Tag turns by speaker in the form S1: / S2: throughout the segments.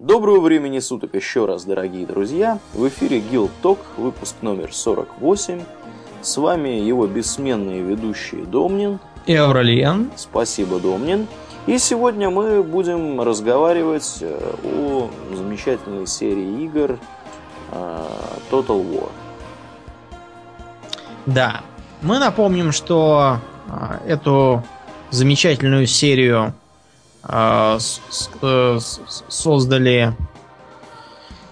S1: Доброго времени суток еще раз, дорогие друзья. В эфире Guild Talk, выпуск номер 48. С вами его бессменные ведущие Домнин
S2: и Ауралиен.
S1: Спасибо, Домнин. И сегодня мы будем разговаривать э, о замечательной серии игр э, Total War.
S2: Да, мы напомним, что э, эту замечательную серию создали...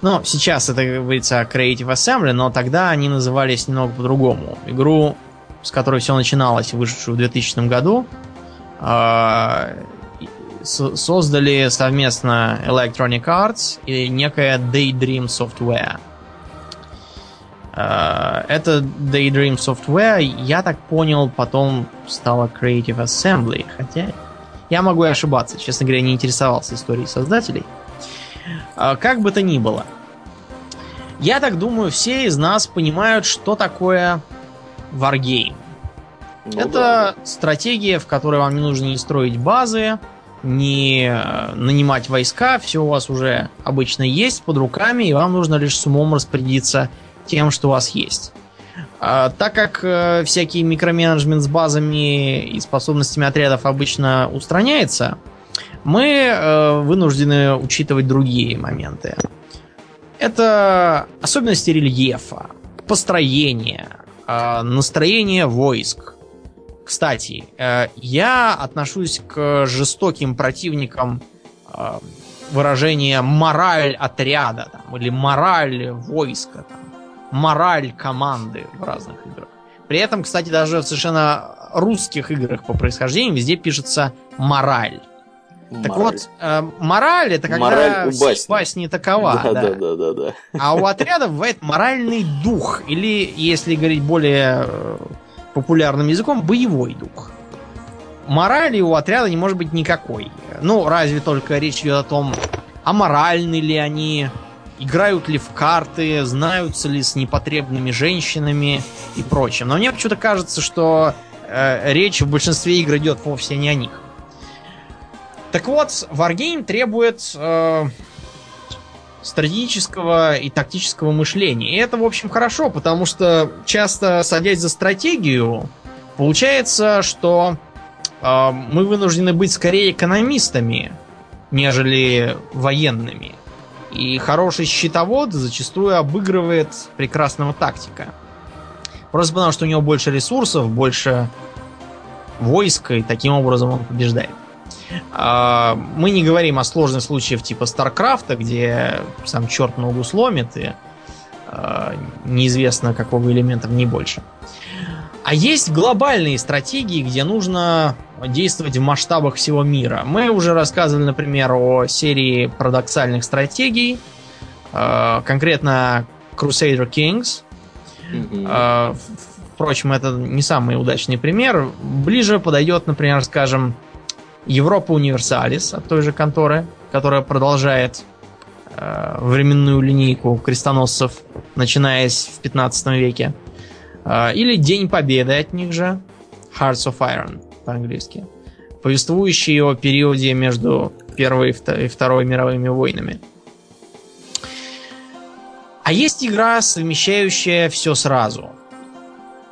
S2: Ну, сейчас это, говорится, Creative Assembly, но тогда они назывались немного по-другому. Игру, с которой все начиналось, вышедшую в 2000 году, э, создали совместно Electronic Arts и некая Daydream Software. Это Daydream Software, я так понял, потом стала Creative Assembly, хотя я могу и ошибаться, честно говоря, не интересовался историей создателей. А, как бы то ни было. Я так думаю, все из нас понимают, что такое Wargame. Ну, Это да. стратегия, в которой вам не нужно не строить базы, не э, нанимать войска, все у вас уже обычно есть под руками, и вам нужно лишь с умом распорядиться тем, что у вас есть. А, так как э, всякий микроменеджмент с базами и способностями отрядов обычно устраняется, мы э, вынуждены учитывать другие моменты. Это особенности рельефа, построение, э, настроение войск. Кстати, э, я отношусь к жестоким противникам э, выражения мораль отряда там, или мораль войска. Там мораль команды в разных играх. При этом, кстати, даже в совершенно русских играх по происхождению везде пишется мораль. Мораль. Так вот, э, мораль это когда мораль у басни. басни такова. Да, да, да, да, да, да. А у отряда бывает моральный дух. Или, если говорить более э, популярным языком, боевой дух. Морали у отряда не может быть никакой. Ну, разве только речь идет о том, аморальны ли они, играют ли в карты, знаются ли с непотребными женщинами и прочим. Но мне почему-то кажется, что э, речь в большинстве игр идет вовсе не о них. Так вот, Wargame требует э, стратегического и тактического мышления. И это, в общем, хорошо, потому что часто, садясь за стратегию, получается, что э, мы вынуждены быть скорее экономистами, нежели военными. И хороший щитовод зачастую обыгрывает прекрасного тактика. Просто потому, что у него больше ресурсов, больше войска, и таким образом он побеждает. А, мы не говорим о сложных случаях типа Старкрафта, где сам черт ногу сломит, и а, неизвестно какого элемента не больше. А есть глобальные стратегии, где нужно действовать в масштабах всего мира. Мы уже рассказывали, например, о серии парадоксальных стратегий, э, конкретно Crusader Kings. Mm-hmm. Впрочем, это не самый удачный пример. Ближе подойдет, например, скажем, Европа Универсалис от той же конторы, которая продолжает э, временную линейку крестоносцев, начинаясь в 15 веке. Э, или День Победы от них же, Hearts of Iron по-английски, повествующий о периоде между Первой и Второй мировыми войнами. А есть игра, совмещающая все сразу.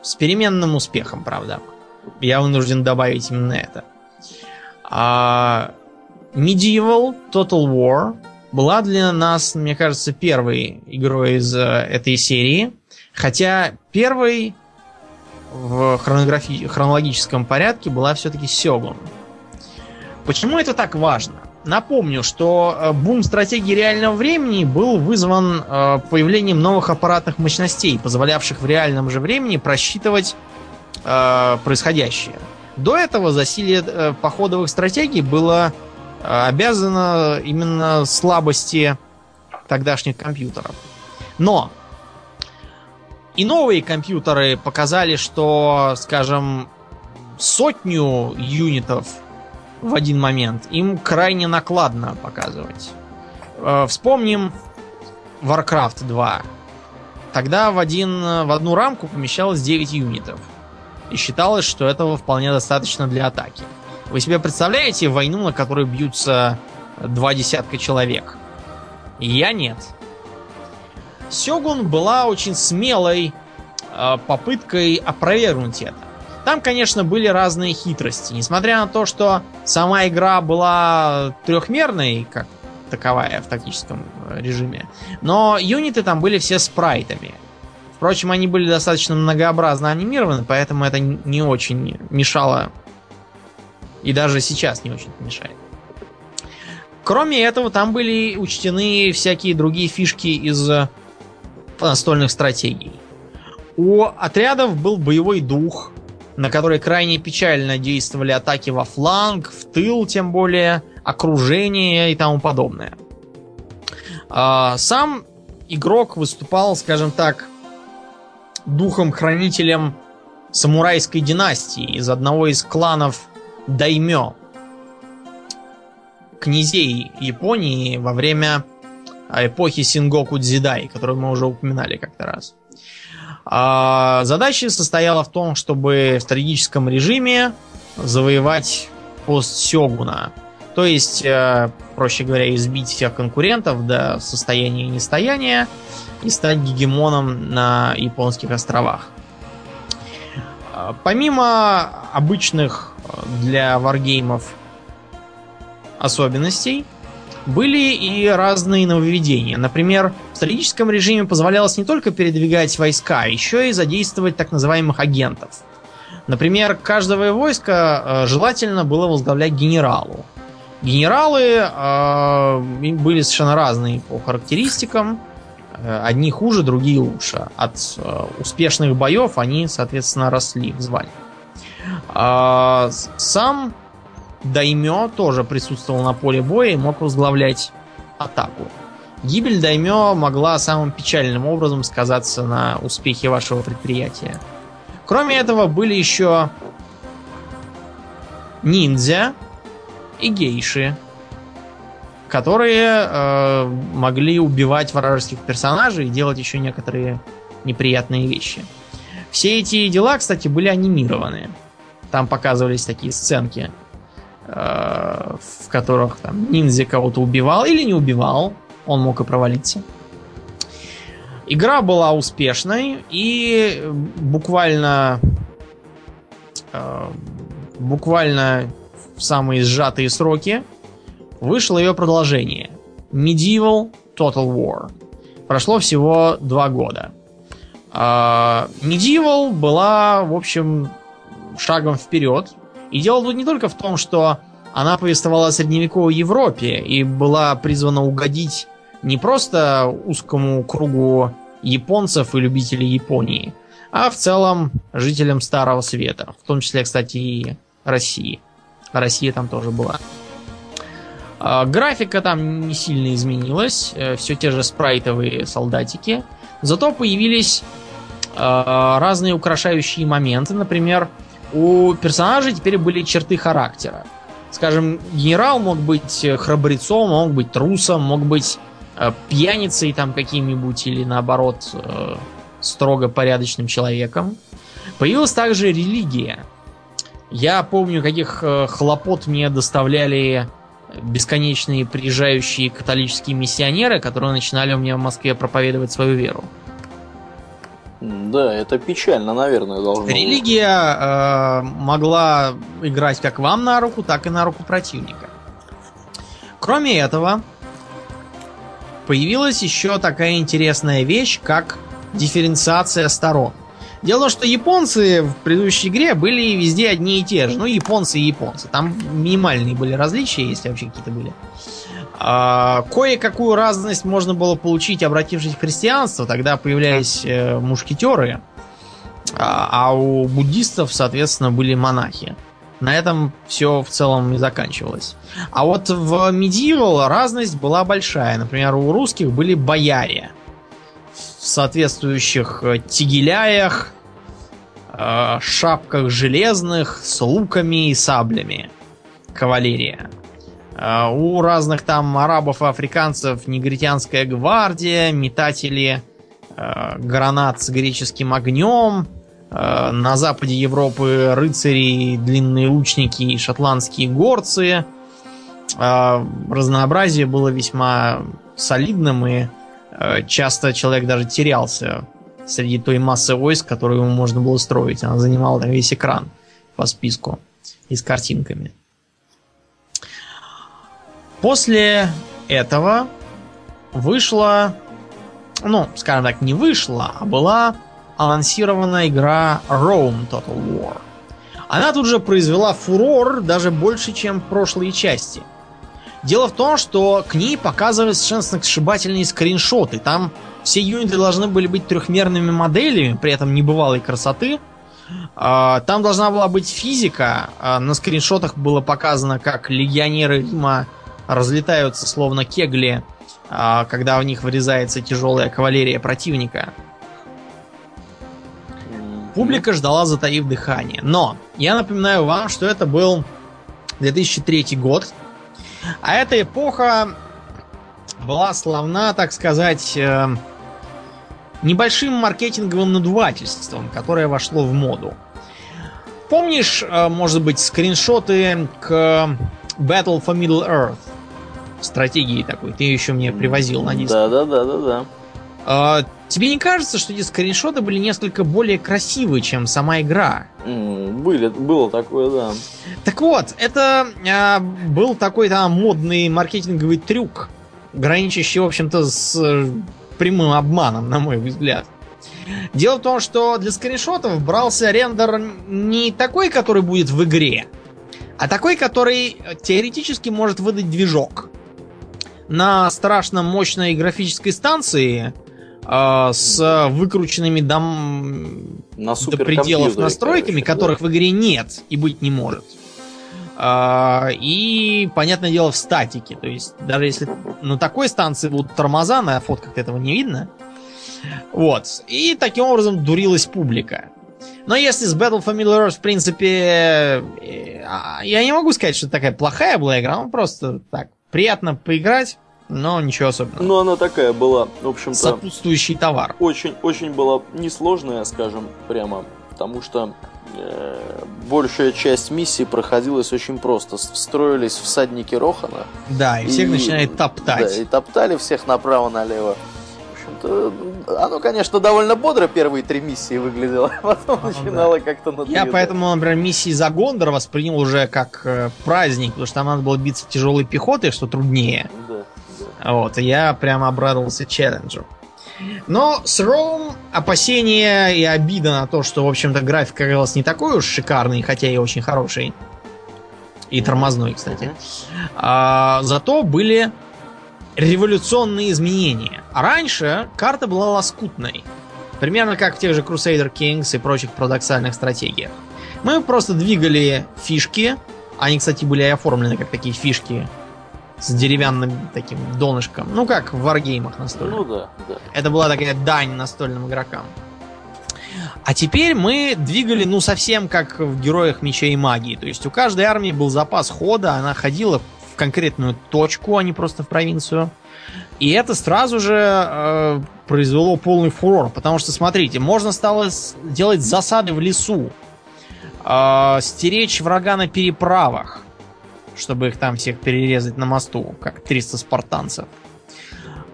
S2: С переменным успехом, правда. Я вынужден добавить именно это. А Medieval Total War была для нас, мне кажется, первой игрой из э, этой серии. Хотя первой в хронографи- хронологическом порядке была все-таки Сёгун. Почему это так важно? Напомню, что э, бум стратегии реального времени был вызван э, появлением новых аппаратных мощностей, позволявших в реальном же времени просчитывать э, происходящее. До этого засилие походовых стратегий было обязано именно слабости тогдашних компьютеров. Но и новые компьютеры показали, что, скажем, сотню юнитов в один момент им крайне накладно показывать. Э, вспомним Warcraft 2. Тогда в, один, в одну рамку помещалось 9 юнитов. И считалось, что этого вполне достаточно для атаки. Вы себе представляете войну, на которой бьются два десятка человек? Я нет. Сёгун была очень смелой э, попыткой опровергнуть это. Там, конечно, были разные хитрости. Несмотря на то, что сама игра была трехмерной, как таковая в тактическом э, режиме, но юниты там были все спрайтами. Впрочем, они были достаточно многообразно анимированы, поэтому это не очень мешало. И даже сейчас не очень мешает. Кроме этого, там были учтены всякие другие фишки из настольных стратегий. У отрядов был боевой дух, на который крайне печально действовали атаки во фланг, в тыл, тем более, окружение и тому подобное. А, сам игрок выступал, скажем так, духом-хранителем самурайской династии из одного из кланов Даймё, князей Японии во время эпохи Сингоку Дзидай, которую мы уже упоминали как-то раз. А задача состояла в том, чтобы в стратегическом режиме завоевать пост Сёгуна. То есть, э, проще говоря, избить всех конкурентов до состояния нестояния и стать гегемоном на японских островах. А, помимо обычных для варгеймов особенностей, были и разные нововведения. Например, в стратегическом режиме позволялось не только передвигать войска, еще и задействовать так называемых агентов. Например, каждое войско э, желательно было возглавлять генералу. Генералы э, были совершенно разные по характеристикам. Э, одни хуже, другие лучше. От э, успешных боев они, соответственно, росли в звании. Э, сам Даймё тоже присутствовал на поле боя и мог возглавлять атаку. Гибель Даймё могла самым печальным образом сказаться на успехе вашего предприятия. Кроме этого, были еще ниндзя и гейши, которые э, могли убивать вражеских персонажей и делать еще некоторые неприятные вещи. Все эти дела, кстати, были анимированы. Там показывались такие сценки в которых там ниндзя кого-то убивал или не убивал, он мог и провалиться. Игра была успешной и буквально э, буквально в самые сжатые сроки вышло ее продолжение. Medieval Total War. Прошло всего два года. Э, Medieval была, в общем, шагом вперед и дело тут не только в том, что она повествовала о средневековой Европе и была призвана угодить не просто узкому кругу японцев и любителей Японии, а в целом жителям Старого Света, в том числе, кстати, и России. Россия там тоже была. А, графика там не сильно изменилась, э, все те же спрайтовые солдатики, зато появились а, разные украшающие моменты, например, у персонажей теперь были черты характера. Скажем, генерал мог быть э, храбрецом, мог быть трусом, мог быть э, пьяницей там каким-нибудь или наоборот э, строго порядочным человеком. Появилась также религия. Я помню, каких э, хлопот мне доставляли бесконечные приезжающие католические миссионеры, которые начинали у меня в Москве проповедовать свою веру.
S1: Да, это печально, наверное, должно
S2: Религия э, могла играть как вам на руку, так и на руку противника. Кроме этого, появилась еще такая интересная вещь, как дифференциация сторон. Дело в том, что японцы в предыдущей игре были везде одни и те же. Ну, японцы и японцы. Там минимальные были различия, если вообще какие-то были. А, кое-какую разность можно было получить, обратившись в христианство. Тогда появлялись э, мушкетеры, а, а у буддистов, соответственно, были монахи. На этом все в целом и заканчивалось. А вот в Medieval разность была большая. Например, у русских были бояре в соответствующих э, тигеляях, э, шапках железных, с луками и саблями. Кавалерия. А, у разных там арабов и африканцев негритянская гвардия, метатели э, гранат с греческим огнем, э, на западе Европы рыцари, длинные лучники и шотландские горцы. разнообразие было весьма солидным, и часто человек даже терялся среди той массы войск, которую ему можно было строить. Она занимала там весь экран по списку и с картинками. После этого вышла, ну, скажем так, не вышла, а была анонсирована игра Rome Total War. Она тут же произвела фурор даже больше, чем прошлые части. Дело в том, что к ней показывали совершенно сногсшибательные скриншоты. Там все юниты должны были быть трехмерными моделями, при этом небывалой красоты. А, там должна была быть физика. А, на скриншотах было показано, как легионеры Рима разлетаются словно кегли, а, когда в них вырезается тяжелая кавалерия противника. Публика ждала, затаив дыхание. Но я напоминаю вам, что это был 2003 год. А эта эпоха была славна, так сказать, э, небольшим маркетинговым надувательством, которое вошло в моду. Помнишь, э, может быть, скриншоты к Battle for Middle Earth? Стратегии такой. Ты еще мне привозил на диск.
S1: Да, да, да, да, да.
S2: А, тебе не кажется, что эти скриншоты были несколько более красивые, чем сама игра?
S1: Были, было такое, да.
S2: Так вот, это а, был такой там модный маркетинговый трюк, граничащий, в общем-то, с э, прямым обманом, на мой взгляд. Дело в том, что для скриншотов брался рендер не такой, который будет в игре, а такой, который теоретически может выдать движок. На страшно мощной графической станции э, с выкрученными дом...
S1: На
S2: до пределов настройками,
S1: короче,
S2: которых
S1: да.
S2: в игре нет и быть не может. А, и, понятное дело, в статике. То есть, даже если на такой станции будут тормоза, на фотках этого не видно. Вот. И таким образом дурилась публика. Но если с Battle Earth, в принципе, э, а, я не могу сказать, что это такая плохая была игра, ну просто так, приятно поиграть, но ничего особенного.
S1: Ну, она такая была, в общем-то,
S2: Сопутствующий товар.
S1: очень, очень была несложная, скажем прямо, потому что э, большая часть миссий проходилась очень просто. Встроились всадники Рохана.
S2: Да, и всех
S1: И-
S2: начинает топтать.
S1: Да, и топтали всех направо-налево. Общем-то, оно, конечно, довольно бодро первые три миссии выглядело, а потом
S2: Ну,
S1: начинало как-то
S2: Я
S1: надоедать.
S2: поэтому, например, миссии за Гондор воспринял уже как э, праздник, потому что там надо было биться тяжелой пехотой, что труднее.
S1: Да, да.
S2: Вот, и я прямо обрадовался челленджу. Но с Роум опасения и обида на то, что, в общем-то, графика оказалась не такой уж шикарный, хотя и очень хороший. И тормозной, кстати. А, зато были революционные изменения. А раньше карта была лоскутной. Примерно как в тех же Crusader Kings и прочих парадоксальных стратегиях. Мы просто двигали фишки. Они, кстати, были оформлены как такие фишки с деревянным таким донышком. Ну, как в варгеймах настольных.
S1: Ну да, да.
S2: Это была такая дань настольным игрокам. А теперь мы двигали, ну, совсем как в Героях Меча и Магии. То есть у каждой армии был запас хода, она ходила в конкретную точку, а не просто в провинцию. И это сразу же э, произвело полный фурор. Потому что, смотрите, можно стало делать засады в лесу, э, стеречь врага на переправах, чтобы их там всех перерезать на мосту, как 300 спартанцев.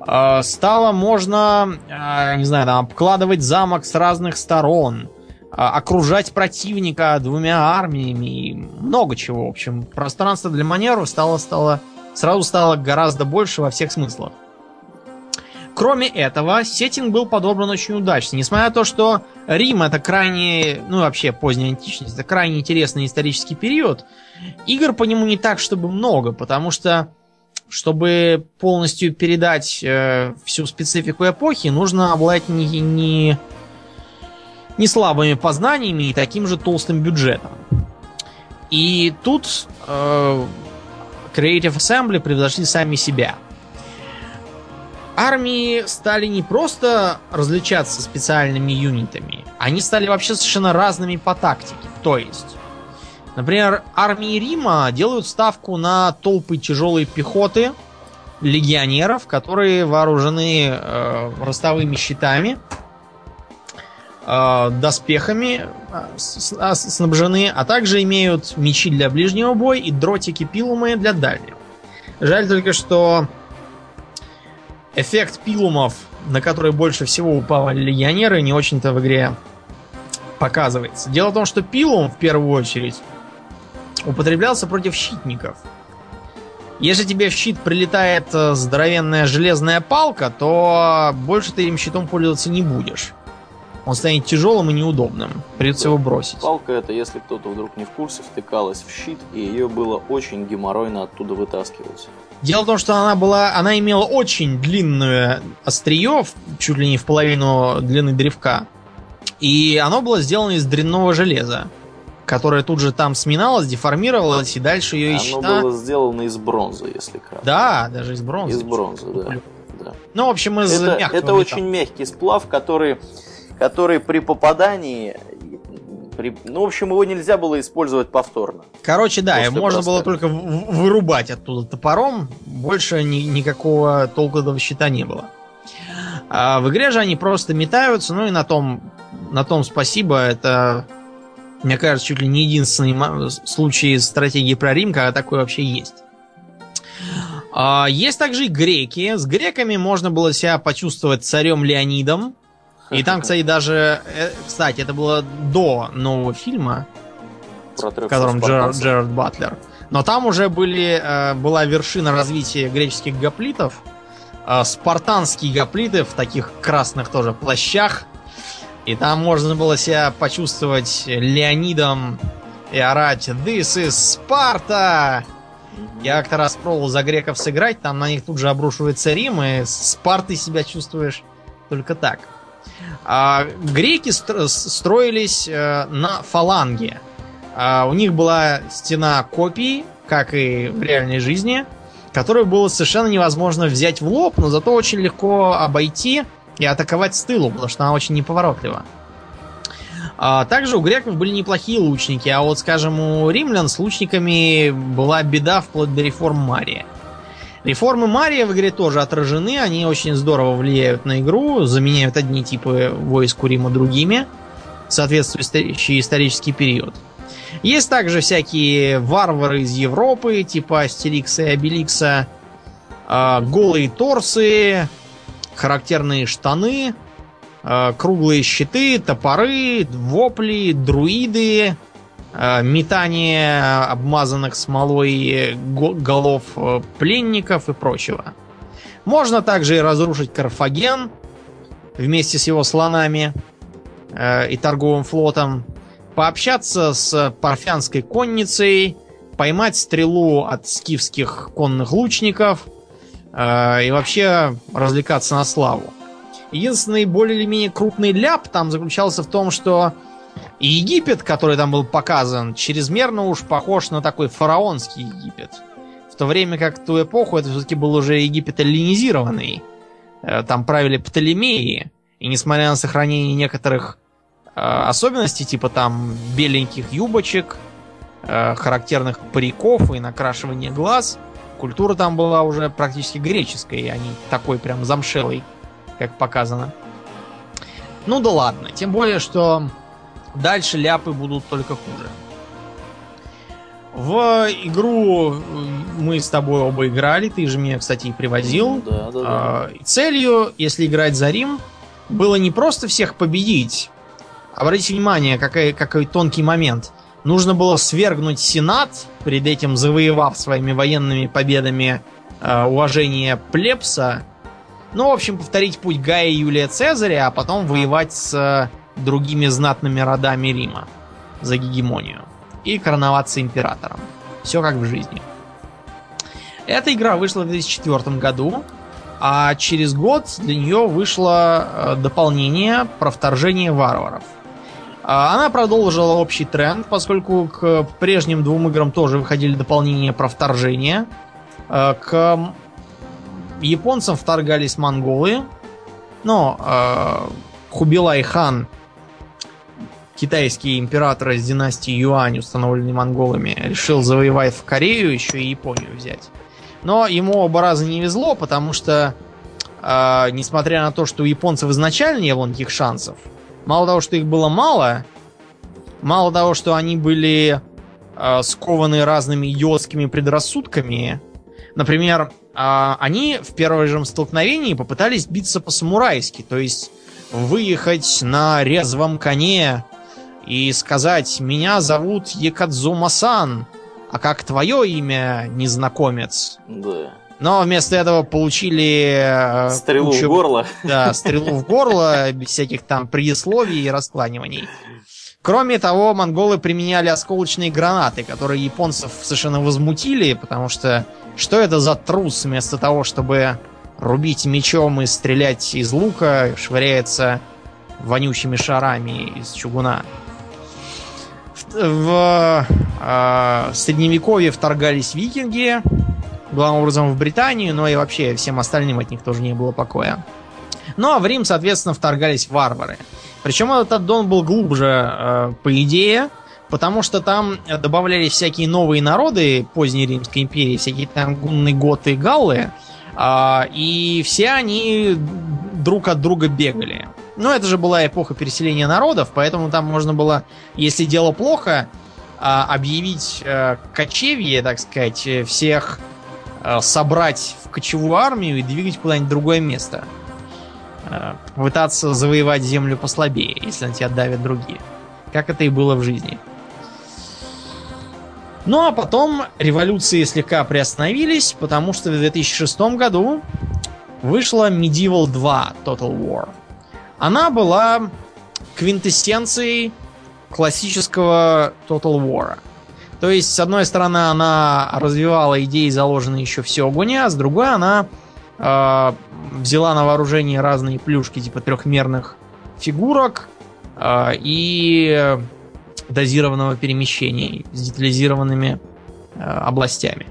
S2: Э, Стало можно, э, не знаю, там, обкладывать замок с разных сторон, окружать противника двумя армиями, и много чего, в общем. Пространство для маневров стало, стало, сразу стало гораздо больше во всех смыслах. Кроме этого, сеттинг был подобран очень удачно. Несмотря на то, что Рим это крайне, ну вообще поздняя античность, это крайне интересный исторический период, игр по нему не так, чтобы много, потому что чтобы полностью передать э, всю специфику эпохи, нужно обладать не, не, не слабыми познаниями и таким же толстым бюджетом. И тут э, Creative Assembly превзошли сами себя. Армии стали не просто различаться специальными юнитами, они стали вообще совершенно разными по тактике. То есть, например, армии Рима делают ставку на толпы тяжелой пехоты, легионеров, которые вооружены э, ростовыми щитами, доспехами э, с- снабжены, а также имеют мечи для ближнего боя и дротики пилумы для дальнего. Жаль только, что эффект пилумов, на который больше всего упали легионеры, не очень-то в игре показывается. Дело в том, что пилум в первую очередь употреблялся против щитников. Если тебе в щит прилетает э, здоровенная железная палка, то больше ты им щитом пользоваться не будешь. Он станет тяжелым и неудобным. Придется его бросить.
S1: Палка это, если кто-то вдруг не в курсе, втыкалась в щит, и ее было очень геморройно оттуда вытаскивать.
S2: Дело в том, что она была, она имела очень длинное острие, чуть ли не в половину длины древка. И оно было сделано из дрянного железа, которое тут же там сминалось, деформировалось, и дальше ее из
S1: Оно
S2: щита...
S1: было сделано из бронзы, если кратко.
S2: Да, даже из бронзы.
S1: Из бронзы, да. да.
S2: Ну, в общем, из
S1: Это,
S2: мягкого
S1: это
S2: металла.
S1: очень мягкий сплав, который, который при попадании... При, ну, в общем, его нельзя было использовать повторно.
S2: Короче, да, можно было
S1: броска.
S2: только вырубать оттуда топором, больше ни- никакого толку щита не было. А в игре же они просто метаются, ну и на том, на том спасибо. Это, мне кажется, чуть ли не единственный случай стратегии про Рим, когда такое вообще есть. А, есть также и греки. С греками можно было себя почувствовать царем Леонидом. И там, кстати, даже... э, Кстати, это было до нового фильма в котором Джер-. Джерард Батлер. Но там уже были, э, была вершина развития греческих гоплитов. Э, спартанские гоплиты в таких красных тоже плащах. И там можно было себя почувствовать Леонидом и орать «This is Sparta!» Я как-то раз пробовал за греков сыграть, там на них тут же обрушивается Рим, и с Спартой себя чувствуешь только так. А, греки стро- строились э, на фаланге. А, у них была стена копий, как и в реальной жизни, которую было совершенно невозможно взять в лоб, но зато очень легко обойти и атаковать с тылу, потому что она очень неповоротлива. А также у греков были неплохие лучники, а вот, скажем, у римлян с лучниками была беда вплоть до реформ Мария. Реформы Мария в игре тоже отражены, они очень здорово влияют на игру, заменяют одни типы войск у Рима другими, соответствующий исторический период. Есть также всякие варвары из Европы, типа Астерикса и Обеликса, а, голые торсы, характерные штаны, а, круглые щиты, топоры, вопли, друиды, метание обмазанных смолой го- голов э, пленников и прочего. Можно также и разрушить Карфаген вместе с его слонами э, и торговым флотом, пообщаться с парфянской конницей, поймать стрелу от скифских конных лучников э, и вообще развлекаться на славу. Единственный более или менее крупный ляп там заключался в том, что Египет, который там был показан, чрезмерно уж похож на такой фараонский Египет. В то время как ту эпоху это все-таки был уже Египет эллинизированный. Э, Там правили Птолемеи. И несмотря на сохранение некоторых э, особенностей, типа там беленьких юбочек, э, характерных париков и накрашивания глаз, культура там была уже практически греческой, а не такой прям замшелой, как показано. Ну да ладно, тем более, что дальше ляпы будут только хуже. В игру э, мы с тобой оба играли, ты же меня, кстати, и привозил.
S1: Да, да, да.
S2: А, целью, если играть за Рим, было не просто всех победить. Обратите внимание, какой, какой тонкий момент. Нужно было свергнуть Сенат, перед этим завоевав своими военными победами э, уважение плебса. Ну, в общем, повторить путь Гая и Юлия Цезаря, а потом воевать с э, другими знатными родами Рима за гегемонию. И короноваться императором. Все как в жизни. Эта игра вышла в 2004 году, а через год для нее вышло э, дополнение про вторжение варваров. А, Она продолжила общий тренд, поскольку к прежним двум играм тоже выходили дополнения про вторжение. Э, К японцам вторгались монголы, но э, Хубилай хан, китайский император из династии Юань, установленный монголами, решил завоевать в Корею, еще и Японию взять. Но ему оба раза не везло, потому что, э, несмотря на то, что у японцев изначально не было никаких шансов, мало того, что их было мало, мало того, что они были э, скованы разными идиотскими предрассудками, Например, а, они в первом же столкновении попытались биться по-самурайски, то есть выехать на резвом коне и сказать «Меня зовут Екадзума-сан, а как твое имя, незнакомец?»
S1: Да.
S2: Но вместо этого получили... э,
S1: Стрелу
S2: кучу-
S1: в горло.
S2: Да, стрелу в горло, без всяких там предисловий и раскланиваний. Кроме того, монголы применяли осколочные гранаты, которые японцев совершенно возмутили, потому что что это за трус вместо того, чтобы рубить мечом и стрелять из лука, швыряется вонючими шарами из чугуна. В, э, средневековье вторгались викинги, главным образом в Британию, но и вообще всем остальным от них тоже не было покоя. Ну а в Рим, соответственно, вторгались варвары. Причем этот аддон был глубже, э, по идее, потому что там добавлялись всякие новые народы поздней Римской империи, всякие там гунны, готы, галлы, а, и все они друг от друга бегали. Но это же была эпоха переселения народов, поэтому там можно было, если дело плохо, а, объявить э, кочевье, так сказать, э, всех э, собрать в кочевую армию и двигать куда-нибудь в другое место. Пытаться завоевать землю послабее, если на тебя давят другие. Как это и было в жизни. Ну а потом революции слегка приостановились, потому что в 2006 году вышла Medieval 2 Total War. Она была квинтэссенцией классического Total War. То есть, с одной стороны, она развивала идеи, заложенные еще в Сёгуне, а с другой она э, взяла на вооружение разные плюшки, типа трехмерных фигурок э, и дозированного перемещения с детализированными э, областями.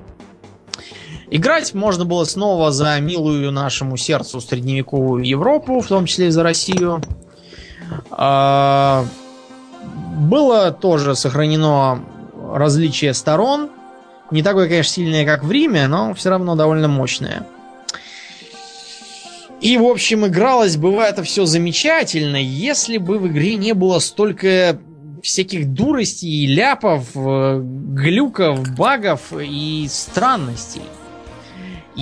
S2: Играть можно было снова за милую нашему сердцу средневековую Европу, в том числе и за Россию. А, Было тоже сохранено различие сторон. Не такое, конечно, сильное, как в Риме, но все равно довольно мощное. И, в общем, игралось бы это все замечательно, если бы в игре не было столько всяких дуростей, ляпов, э, глюков, багов и странностей.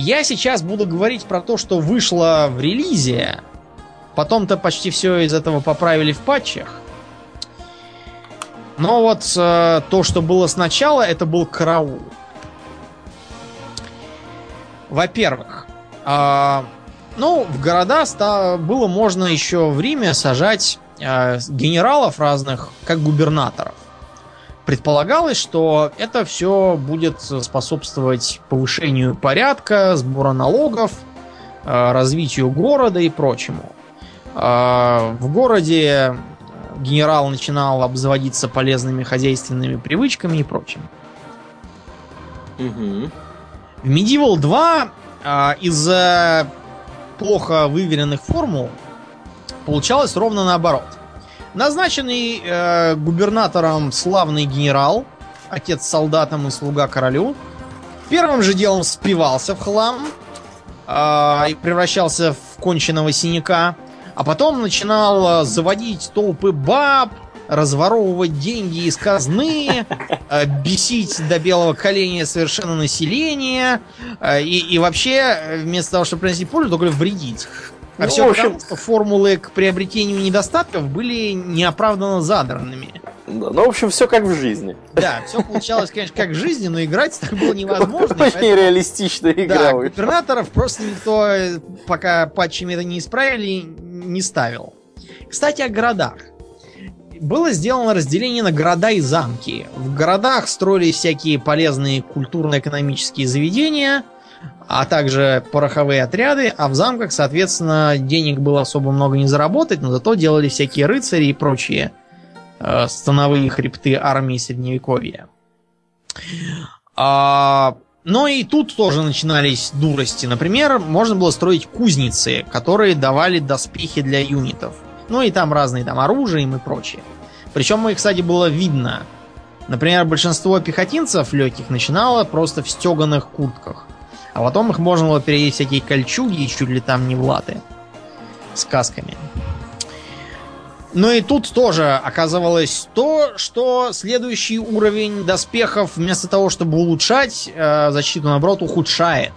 S2: Я сейчас буду говорить про то, что вышло в релизе. Потом-то почти все из этого поправили в патчах. Но вот э, то, что было сначала, это был караул. Во-первых, э, ну, в города было можно еще в Риме сажать э, генералов разных, как губернаторов. Предполагалось, что это все будет способствовать повышению порядка, сбора налогов, э, развитию города и прочему. Э, В городе генерал начинал обзаводиться полезными хозяйственными привычками и прочим.
S1: Мгм.
S2: В Medieval 2 а, из-за плохо выверенных формул получалось ровно наоборот. Назначенный э, губернатором славный генерал, отец солдатам и слуга королю, первым же делом спивался в хлам а, и превращался в конченого синяка, а потом начинал э, заводить толпы баб, разворовывать деньги из казны, э, бесить до белого коленя совершенно население э, и, и вообще э, вместо того, чтобы приносить пользу, только вредить. А
S1: Ну,
S2: все
S1: в общем-
S2: потому, что формулы к приобретению недостатков были неоправданно задранными.
S1: Да, ну, в общем, все как в жизни.
S2: Да, все получалось, конечно, как в жизни, но играть так было невозможно.
S1: Очень
S2: поэтому-
S1: реалистичная игра.
S2: Да, губернаторов просто никто, э, пока патчами это не исправили, не ставил. Кстати, о городах. Было сделано разделение на города и замки. В городах строились всякие полезные культурно-экономические заведения, а также пороховые отряды, а в замках, соответственно, денег было особо много не заработать, но зато делали всякие рыцари и прочие э, становые хребты армии средневековья. А, но и тут тоже начинались дурости. Например, можно было строить кузницы, которые давали доспехи для юнитов. Ну и там разные там оружие и прочее. Причем их, кстати, было видно. Например, большинство пехотинцев легких начинало просто в стеганых куртках. А потом их можно было переодеть всякие кольчуги и чуть ли там не в латы. С касками. Ну и тут тоже оказывалось то, что следующий уровень доспехов вместо того, чтобы улучшать э, защиту, наоборот, ухудшает.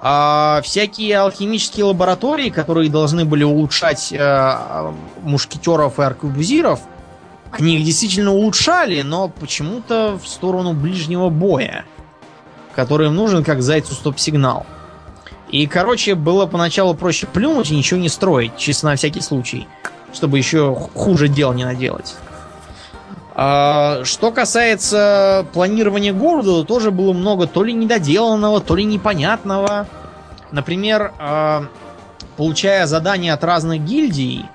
S2: А всякие алхимические лаборатории, которые должны были улучшать э, мушкетеров и аркебузиров, они их действительно улучшали, но почему-то в сторону ближнего боя, который им нужен как зайцу стоп-сигнал. И, короче, было поначалу проще плюнуть и ничего не строить, чисто на всякий случай, чтобы еще хуже дел не наделать. А, что касается планирования города, то тоже было много то ли недоделанного, то ли непонятного. Например, а, получая задания от разных гильдий,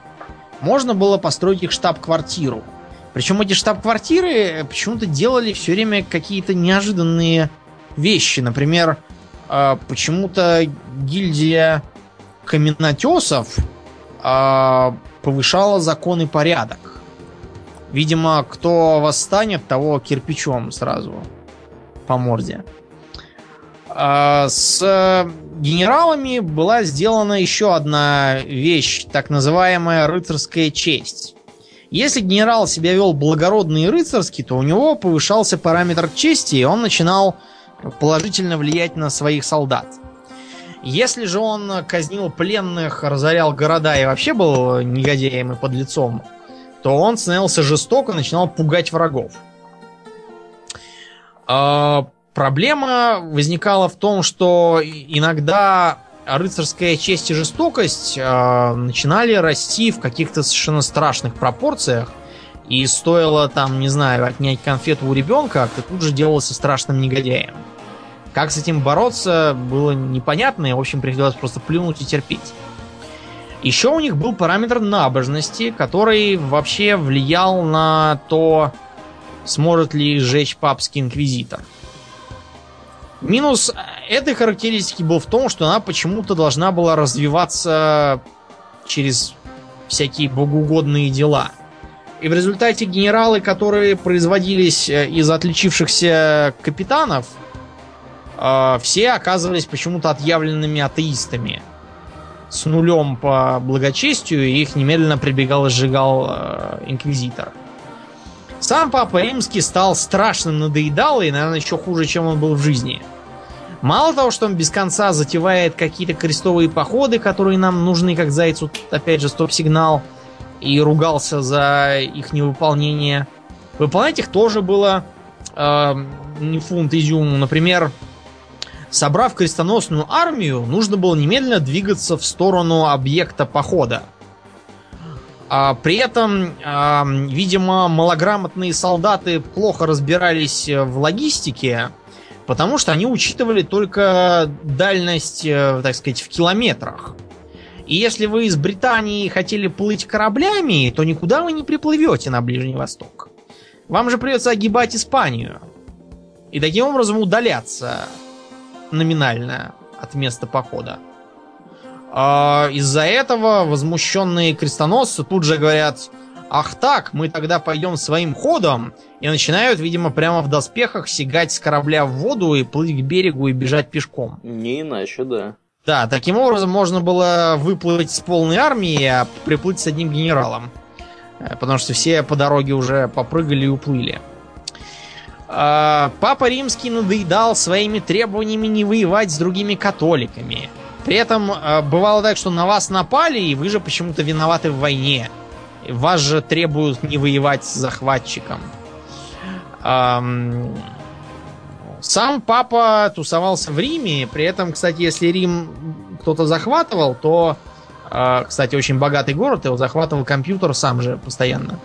S2: можно было построить их штаб-квартиру. Причем эти штаб-квартиры почему-то делали все время какие-то неожиданные вещи. Например, а, почему-то гильдия каменотесов повышала закон и порядок. Видимо, кто восстанет, того кирпичом сразу по морде. А с генералами была сделана еще одна вещь, так называемая рыцарская честь. Если генерал себя вел благородно и рыцарски, то у него повышался параметр чести, и он начинал положительно влиять на своих солдат. Если же он казнил пленных, разорял города и вообще был негодяем и подлецом, то он становился жестоко, начинал пугать врагов. А, проблема возникала в том, что иногда рыцарская честь и жестокость а, начинали расти в каких-то совершенно страшных пропорциях. И стоило там, не знаю, отнять конфету у ребенка, ты тут же делался страшным негодяем. Как с этим бороться, было непонятно, и, в общем, приходилось просто плюнуть и терпеть. Еще у них был параметр набожности, который вообще влиял на то, сможет ли сжечь папский инквизитор. Минус этой характеристики был в том, что она почему-то должна была развиваться через всякие богоугодные дела. И в результате генералы, которые производились э, из отличившихся капитанов, э, все оказывались почему-то отъявленными атеистами – с нулем по благочестию, их немедленно прибегал и сжигал э, инквизитор. Сам Папа Римский стал страшным надоедалой, наверное, еще хуже, чем он был в жизни. Мало того, что он без конца затевает какие-то крестовые походы, которые нам нужны, как зайцу, опять же, стоп-сигнал, и ругался за их невыполнение. Выполнять их тоже было э, не фунт изюму. Например, Собрав крестоносную армию, нужно было немедленно двигаться в сторону объекта похода. А при этом, а, видимо, малограмотные солдаты плохо разбирались в логистике, потому что они учитывали только дальность, э, так сказать, в километрах. И если вы из Британии хотели плыть кораблями, то никуда вы не приплывете на Ближний Восток. Вам же придется огибать Испанию. И таким образом удаляться номинальная от места похода. А из-за этого возмущенные крестоносцы тут же говорят, ах так, мы тогда пойдем своим ходом, и начинают, видимо, прямо в доспехах сигать с корабля в воду и плыть к берегу и бежать пешком.
S1: Не иначе, да.
S2: Да, таким образом можно было выплыть с полной армией, а приплыть с одним генералом. Э, потому что все по дороге уже попрыгали и уплыли. А, Папа Римский надоедал своими требованиями не воевать с другими католиками. При этом а, бывало так, что на вас напали, и вы же почему-то виноваты в войне. Вас же требуют не воевать с захватчиком. Сам папа тусовался в Риме, при этом, кстати, если Рим кто-то захватывал, то, а, кстати, очень богатый город, его захватывал компьютер сам же постоянно.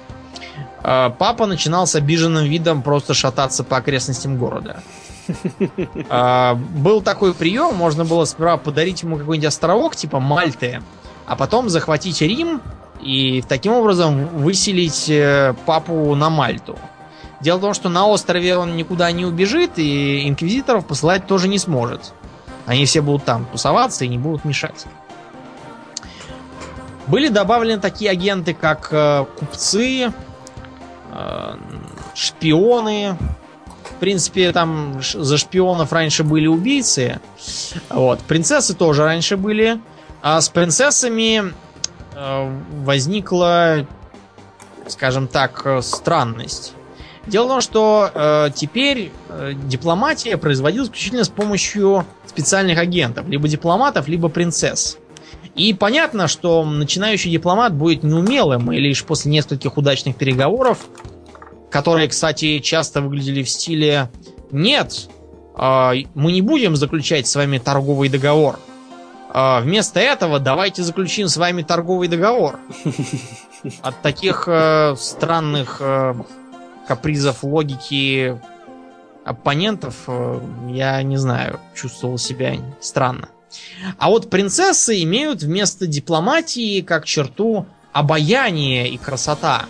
S2: А, папа начинал с обиженным видом просто шататься по окрестностям города. А, был такой прием, можно было сперва подарить ему какой-нибудь островок типа Мальты, а потом захватить Рим и таким образом выселить э, папу на Мальту. Дело в том, что на острове он никуда не убежит, и инквизиторов посылать тоже не сможет. Они все будут там тусоваться и не будут мешать. Были добавлены такие агенты, как э, купцы, Э, шпионы. В принципе, там за шпионов раньше были убийцы. Вот. Принцессы тоже раньше были. А с принцессами э, возникла скажем так, странность. Дело в том, что э, теперь э, дипломатия производилась исключительно с помощью специальных агентов, либо дипломатов, либо принцесс. И понятно, что начинающий дипломат будет неумелым, и лишь после нескольких удачных переговоров, которые, кстати, часто выглядели в стиле «Нет, э, мы не будем заключать с вами торговый договор. Э, вместо этого давайте заключим с вами торговый договор». От таких э, странных э, капризов логики оппонентов, э, я не знаю, чувствовал себя странно. А вот принцессы имеют вместо дипломатии как черту обаяние и красота.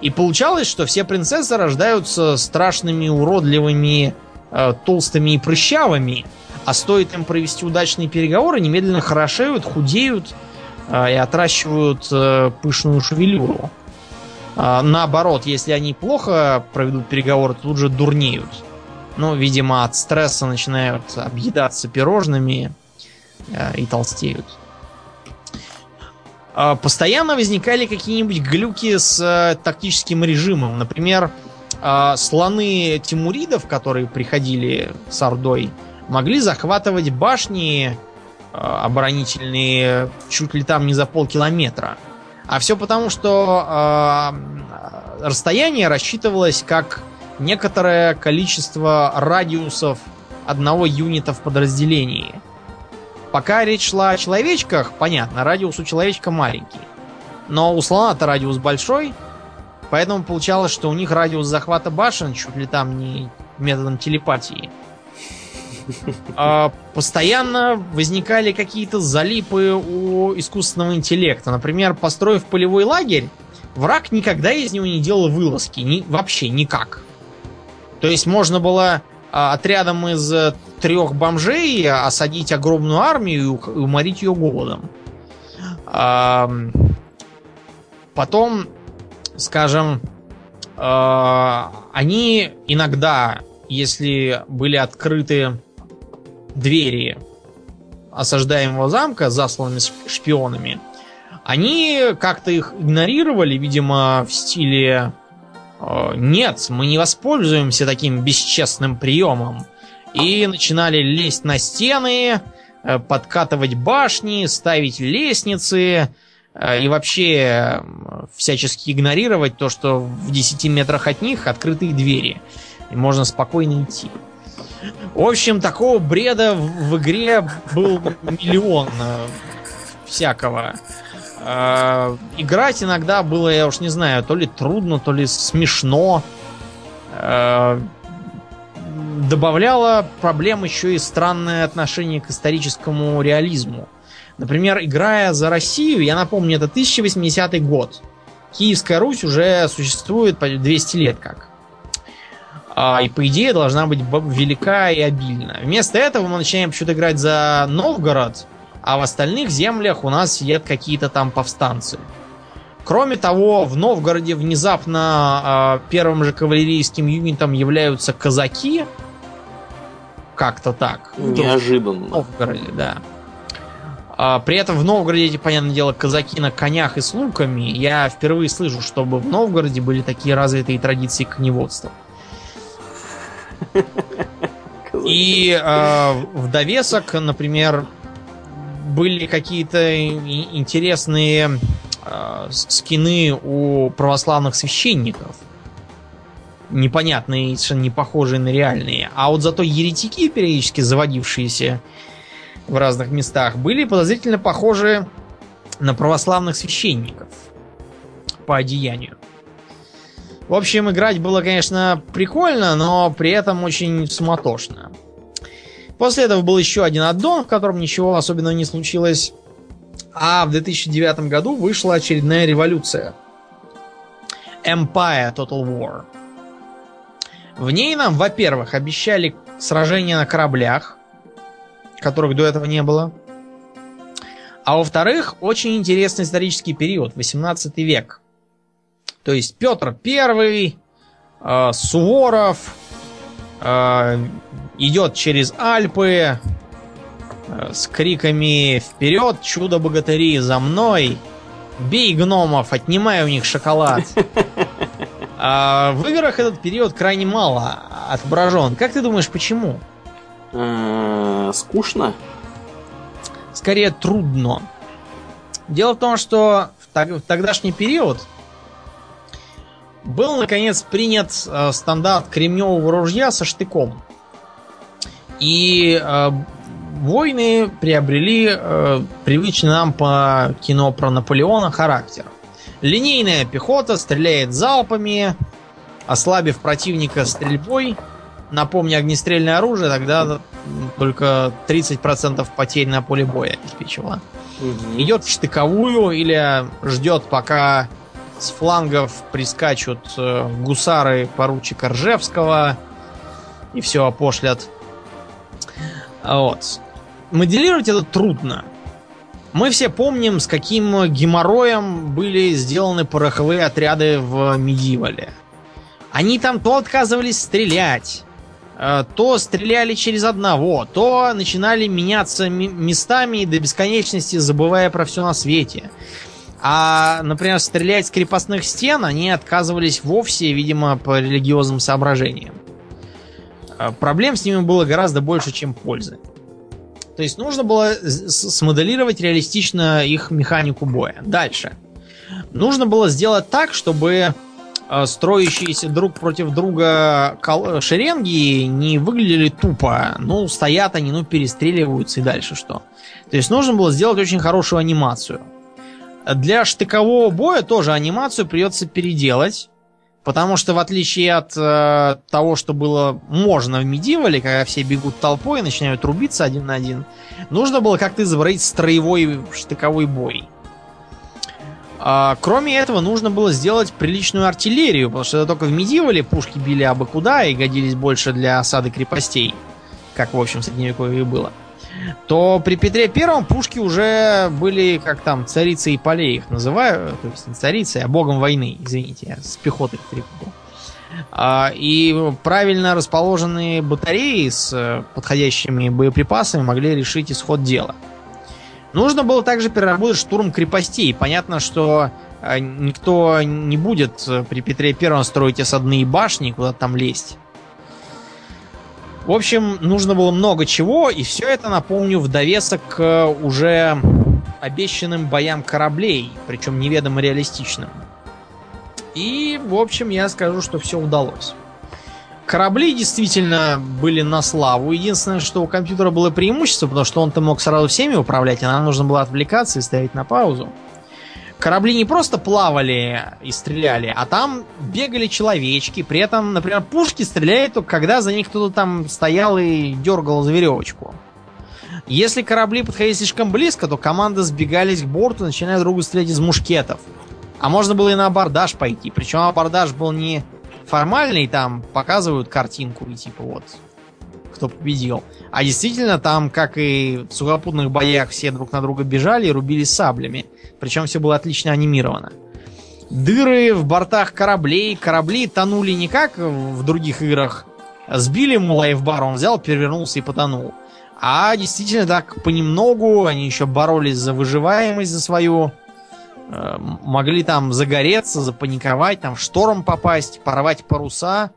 S2: И получалось, что все принцессы рождаются страшными, уродливыми, э, толстыми и прыщавыми, а стоит им провести удачные переговоры, немедленно хорошеют, худеют э, и отращивают э, пышную шевелюру. А, наоборот, если они плохо проведут переговоры, то тут же дурнеют. Ну, видимо, от стресса начинают объедаться пирожными э, и толстеют. Э, постоянно возникали какие-нибудь глюки с э, тактическим режимом. Например, э, слоны тимуридов, которые приходили с Ордой, могли захватывать башни э, оборонительные чуть ли там не за полкилометра. А все потому, что э, расстояние рассчитывалось как некоторое количество радиусов одного юнита в подразделении. Пока речь шла о человечках, понятно, радиус у человечка маленький. Но у слона-то радиус большой, поэтому получалось, что у них радиус захвата башен чуть ли там не методом телепатии. А, постоянно возникали какие-то залипы у искусственного интеллекта. Например, построив полевой лагерь, враг никогда из него не делал вылазки. Ни, вообще никак. То есть можно было а, отрядом из э, трех бомжей осадить огромную армию и уморить ее голодом. А, потом, скажем, а, они иногда, если были открыты двери осаждаемого замка, засланными шпионами, они как-то их игнорировали, видимо, в стиле «Э, «Нет, мы не воспользуемся таким бесчестным приемом». И начинали лезть на стены, э, подкатывать башни, ставить лестницы э, и вообще всячески игнорировать то, что в 10 метрах от них открытые двери. И можно спокойно идти. В общем, такого бреда в, в игре был миллион э, всякого. Э, играть иногда было, я уж не знаю, то ли трудно, то ли смешно. Э, добавляло проблем еще и странное отношение к историческому реализму. Например, играя за Россию, я напомню, это 1080 год. Киевская Русь уже существует 200 лет как и по идее должна быть велика и обильна. Вместо этого мы начинаем почему-то играть за Новгород, а в остальных землях у нас сидят какие-то там повстанцы. Кроме того, в Новгороде внезапно э, первым же кавалерийским юнитом являются казаки. Как-то так.
S1: Неожиданно.
S2: В Новгороде, да. А, при этом в Новгороде понятное дело, казаки на конях и с луками. Я впервые слышу, чтобы в Новгороде были такие развитые традиции коневодства. И э, в довесок, например, были какие-то интересные э, скины у православных священников. Непонятные, совершенно не похожие на реальные. А вот зато еретики, периодически заводившиеся в разных местах, были подозрительно похожи на православных священников по одеянию. В общем, играть было, конечно, прикольно, но при этом очень суматошно. После этого был еще один аддон, в котором ничего особенного не случилось. А в 2009 году вышла очередная революция. Empire Total War. В ней нам, во-первых, обещали сражения на кораблях, которых до этого не было. А во-вторых, очень интересный исторический период, 18 век. То есть Петр Первый, э, Суворов э, идет через Альпы э, с криками «Вперед, чудо-богатыри, за мной!» бей гномов, отнимай у них шоколад. А в играх этот период крайне мало отображен. Как ты думаешь, почему?
S1: Э, Скучно?
S2: Скорее трудно. Дело в том, что в тогдашний период был наконец принят э, стандарт кремневого ружья со штыком. И э, войны приобрели э, привычный нам по кино про Наполеона характер. Линейная пехота стреляет залпами, ослабив противника стрельбой. Напомни, огнестрельное оружие тогда только 30% потерь на поле боя обеспечивало. Идет в штыковую или ждет, пока с флангов прискачут э, гусары поручика Ржевского и все опошлят. Вот. Моделировать это трудно. Мы все помним, с каким геморроем были сделаны пороховые отряды в Медивале. Они там то отказывались стрелять, э, то стреляли через одного, то начинали меняться ми- местами до бесконечности, забывая про все на свете. А, например, стрелять с крепостных стен они отказывались вовсе, видимо, по религиозным соображениям. Э, Проблем с ними было гораздо больше, чем пользы. То есть нужно было смоделировать реалистично их механику боя. Дальше. Нужно было сделать так, чтобы э, строящиеся друг против друга шеренги не выглядели тупо. Ну, стоят они, ну, перестреливаются и дальше что. То есть нужно было сделать очень хорошую анимацию. Для штыкового боя тоже анимацию придется переделать. Потому что в отличие от э, того, что было можно в Медивале, когда все бегут толпой и начинают рубиться один на один, нужно было как-то изобразить строевой штыковой бой. А, кроме этого, нужно было сделать приличную артиллерию, потому что только в Медивале пушки били абы куда и годились больше для осады крепостей, как, в общем, в Средневековье было. То при Петре Первом пушки уже были, как там, царицы и полей их называю, то есть не царицы, а богом войны, извините, я с пехотой перепутал. А, и правильно расположенные батареи с э, подходящими боеприпасами могли решить исход дела. Нужно было также переработать штурм крепостей. Понятно, что э, никто не будет э, при Петре Первом строить осадные башни, куда там лезть. В общем, нужно было много чего, и все это, напомню, в довесок к э, уже обещанным боям кораблей, причем неведомо реалистичным. И, в общем, я скажу, что все удалось. Корабли действительно были на славу. Единственное, что у компьютера было преимущество, потому что он-то мог сразу всеми управлять, а нам нужно было отвлекаться и ставить на паузу. Корабли не просто плавали и стреляли, а там бегали человечки. При этом, например, пушки стреляют только когда за них кто-то там стоял и дергал за веревочку. Если корабли подходили слишком близко, то команды сбегались к борту, начиная друг друга стрелять из мушкетов. А можно было и на абордаж пойти. Причем абордаж был не формальный, там показывают картинку и типа вот кто победил. А действительно там, как и в сухопутных боях, все друг на друга бежали и рубились саблями. Причем все было отлично анимировано. Дыры в бортах кораблей. Корабли тонули не как в других играх. Сбили ему лайфбар, он взял, перевернулся и потонул. А действительно так понемногу они еще боролись за выживаемость, за свою. Э, Могли там загореться, запаниковать, там в шторм попасть, порвать паруса.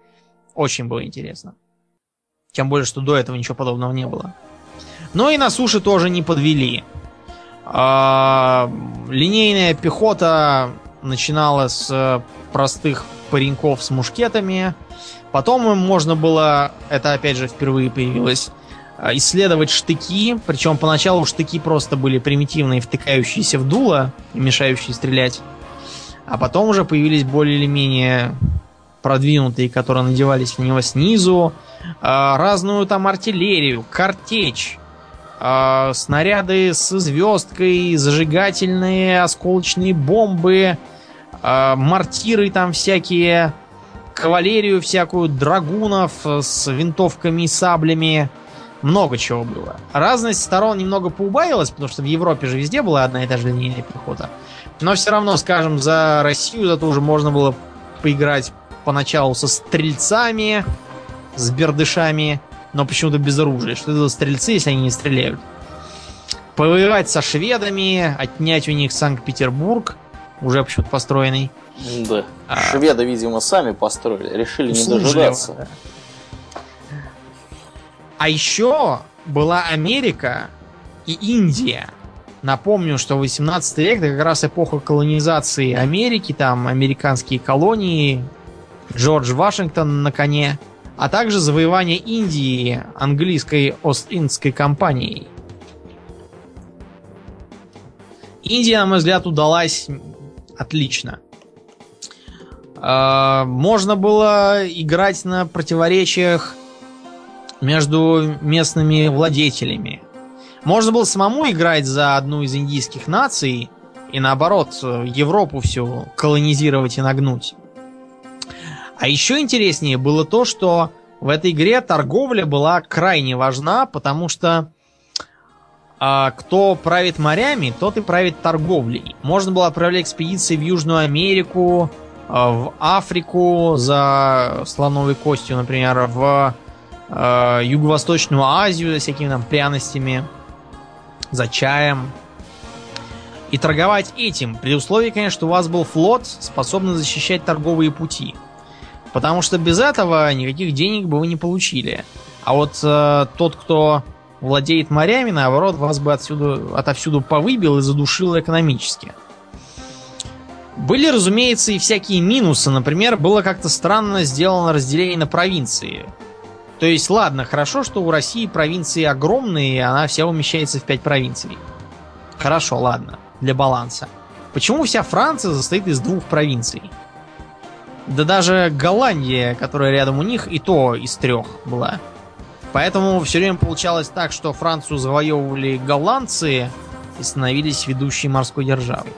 S2: Очень было интересно. Тем более, что до этого ничего подобного не было. Но и на суше тоже не подвели. А, линейная пехота начинала с э, простых пареньков с мушкетами. Потом им можно было, это опять же впервые появилось, э, исследовать штыки. Причем поначалу штыки просто были примитивные, втыкающиеся в дуло и мешающие стрелять. А потом уже появились более или менее продвинутые, которые надевались на него снизу. А, разную там артиллерию, картечь, а, снаряды с звездкой, зажигательные осколочные бомбы, а, мортиры там всякие, кавалерию всякую, драгунов с винтовками и саблями. Много чего было. Разность сторон немного поубавилась, потому что в Европе же везде была одна и та же линейная пехота. Но все равно, скажем, за Россию зато уже можно было поиграть поначалу со стрельцами, с бердышами, но почему-то без оружия. Что это за стрельцы, если они не стреляют? Повоевать со шведами, отнять у них Санкт-Петербург. уже почему-то построенный.
S1: Да. А... Шведы, видимо, сами построили, решили не дожидаться. Да.
S2: А еще была Америка и Индия. Напомню, что 18 век это как раз эпоха колонизации Америки, там американские колонии, Джордж Вашингтон на коне, а также завоевание Индии английской Ост-Индской компанией. Индия, на мой взгляд, удалась отлично. А, можно было играть на противоречиях между местными владетелями. Можно было самому играть за одну из индийских наций и наоборот Европу всю колонизировать и нагнуть. А еще интереснее было то, что в этой игре торговля была крайне важна, потому что а, кто правит морями, тот и правит торговлей. Можно было отправлять экспедиции в Южную Америку, а, в Африку за слоновой костью, например, в а, Юго-Восточную Азию за всякими там пряностями, за чаем. И торговать этим, при условии, конечно, что у вас был флот, способный защищать торговые пути. Потому что без этого никаких денег бы вы не получили. А вот э, тот, кто владеет морями, наоборот, вас бы отсюда, отовсюду повыбил и задушил экономически. Были, разумеется, и всякие минусы. Например, было как-то странно сделано разделение на провинции. То есть, ладно, хорошо, что у России провинции огромные, и она вся умещается в пять провинций. Хорошо, ладно, для баланса. Почему вся Франция состоит из двух провинций? Да даже Голландия, которая рядом у них, и то из трех была. Поэтому все время получалось так, что Францию завоевывали голландцы и становились ведущей морской державой.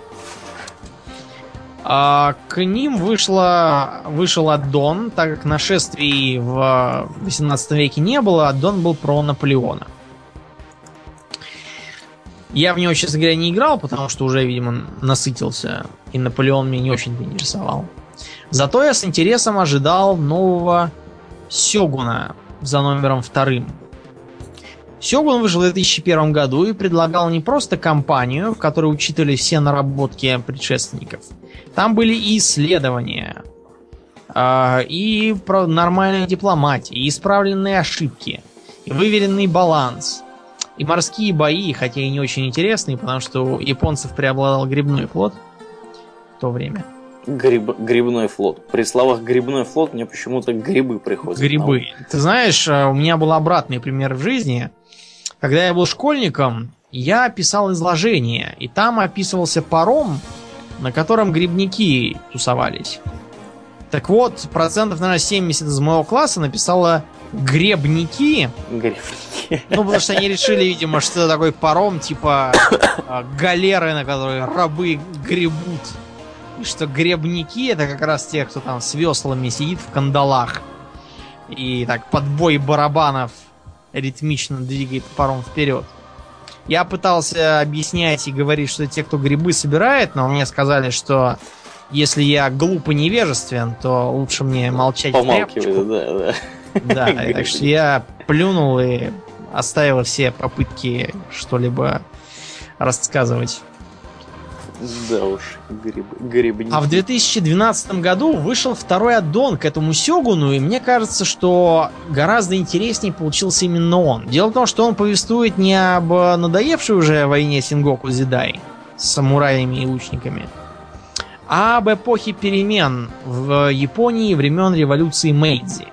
S2: А к ним вышло, вышел аддон, так как нашествий в 18 веке не было, аддон был про Наполеона. Я в него, честно говоря, не играл, потому что уже, видимо, насытился, и Наполеон меня не очень интересовал. Зато я с интересом ожидал нового Сёгуна за номером вторым. Сёгун вышел в 2001 году и предлагал не просто компанию, в которой учитывали все наработки предшественников. Там были и исследования, а, и нормальная дипломатия, и исправленные ошибки, и выверенный баланс, и морские бои, хотя и не очень интересные, потому что у японцев преобладал грибной флот в то время.
S1: Гриб, грибной флот. При словах грибной флот мне почему-то грибы приходят.
S2: Грибы. Ты знаешь, э, у меня был обратный пример в жизни. Когда я был школьником, я писал изложение, и там описывался паром, на котором грибники тусовались. Так вот, процентов, наверное, 70 из моего класса написало гребники.
S1: Гребники.
S2: Ну, потому что они решили, видимо, что это такой паром, типа э, галеры, на которой рабы гребут. Что гребники это как раз те, кто там с веслами сидит в кандалах. И так под бой барабанов ритмично двигает паром вперед. Я пытался объяснять и говорить, что те, кто грибы собирает, но мне сказали, что если я глуп и невежествен, то лучше мне молчать
S1: Помалкивай, да, да.
S2: Да, так что я плюнул и оставил все попытки что-либо рассказывать.
S1: Да уж, гриб, грибники.
S2: А в 2012 году вышел второй аддон к этому Сёгуну, и мне кажется, что гораздо интереснее получился именно он. Дело в том, что он повествует не об надоевшей уже войне Сингоку Зидай с самураями и лучниками, а об эпохе перемен в Японии времен революции Мэйдзи.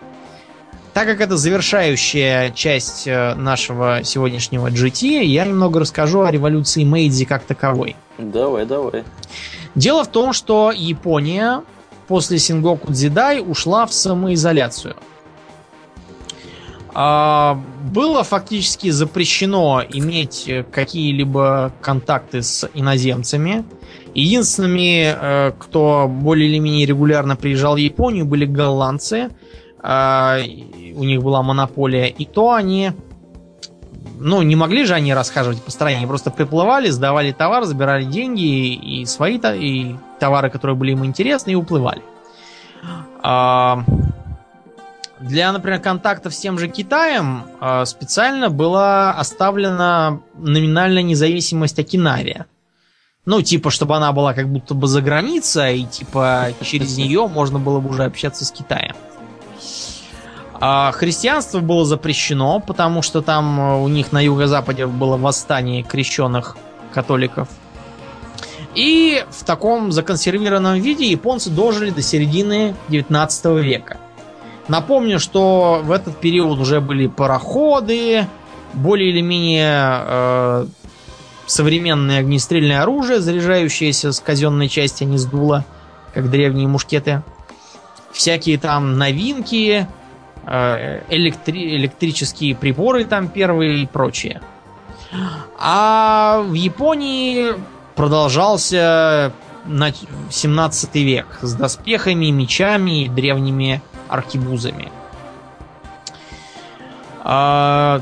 S2: Так как это завершающая часть э, нашего сегодняшнего GT, я немного расскажу о революции Мэйдзи как таковой.
S1: Давай, давай.
S2: Дело в том, что Япония после Сингоку Дзидай ушла в самоизоляцию. А, было фактически запрещено иметь какие-либо контакты с иноземцами. Единственными, э, кто более или менее регулярно приезжал в Японию, были голландцы – у них была монополия, и то они ну, не могли же они расхаживать по стране, они просто приплывали, сдавали товар, забирали деньги и свои и товары, которые были им интересны, и уплывали. А, для, например, контактов с тем же Китаем а, специально была оставлена номинальная независимость Окинавия. Ну, типа, чтобы она была как будто бы за границей, и типа через нее можно было бы уже общаться с Китаем. А христианство было запрещено, потому что там э, у них на юго-западе было восстание крещенных католиков. И в таком законсервированном виде японцы дожили до середины 19 века. Напомню, что в этот период уже были пароходы, более или менее э, современное огнестрельное оружие, заряжающееся с казенной части, а не с дула, как древние мушкеты. Всякие там новинки, э, электри- электрические приборы там первые и прочее. А в Японии продолжался 17 век с доспехами, мечами и древними аркибузами. А,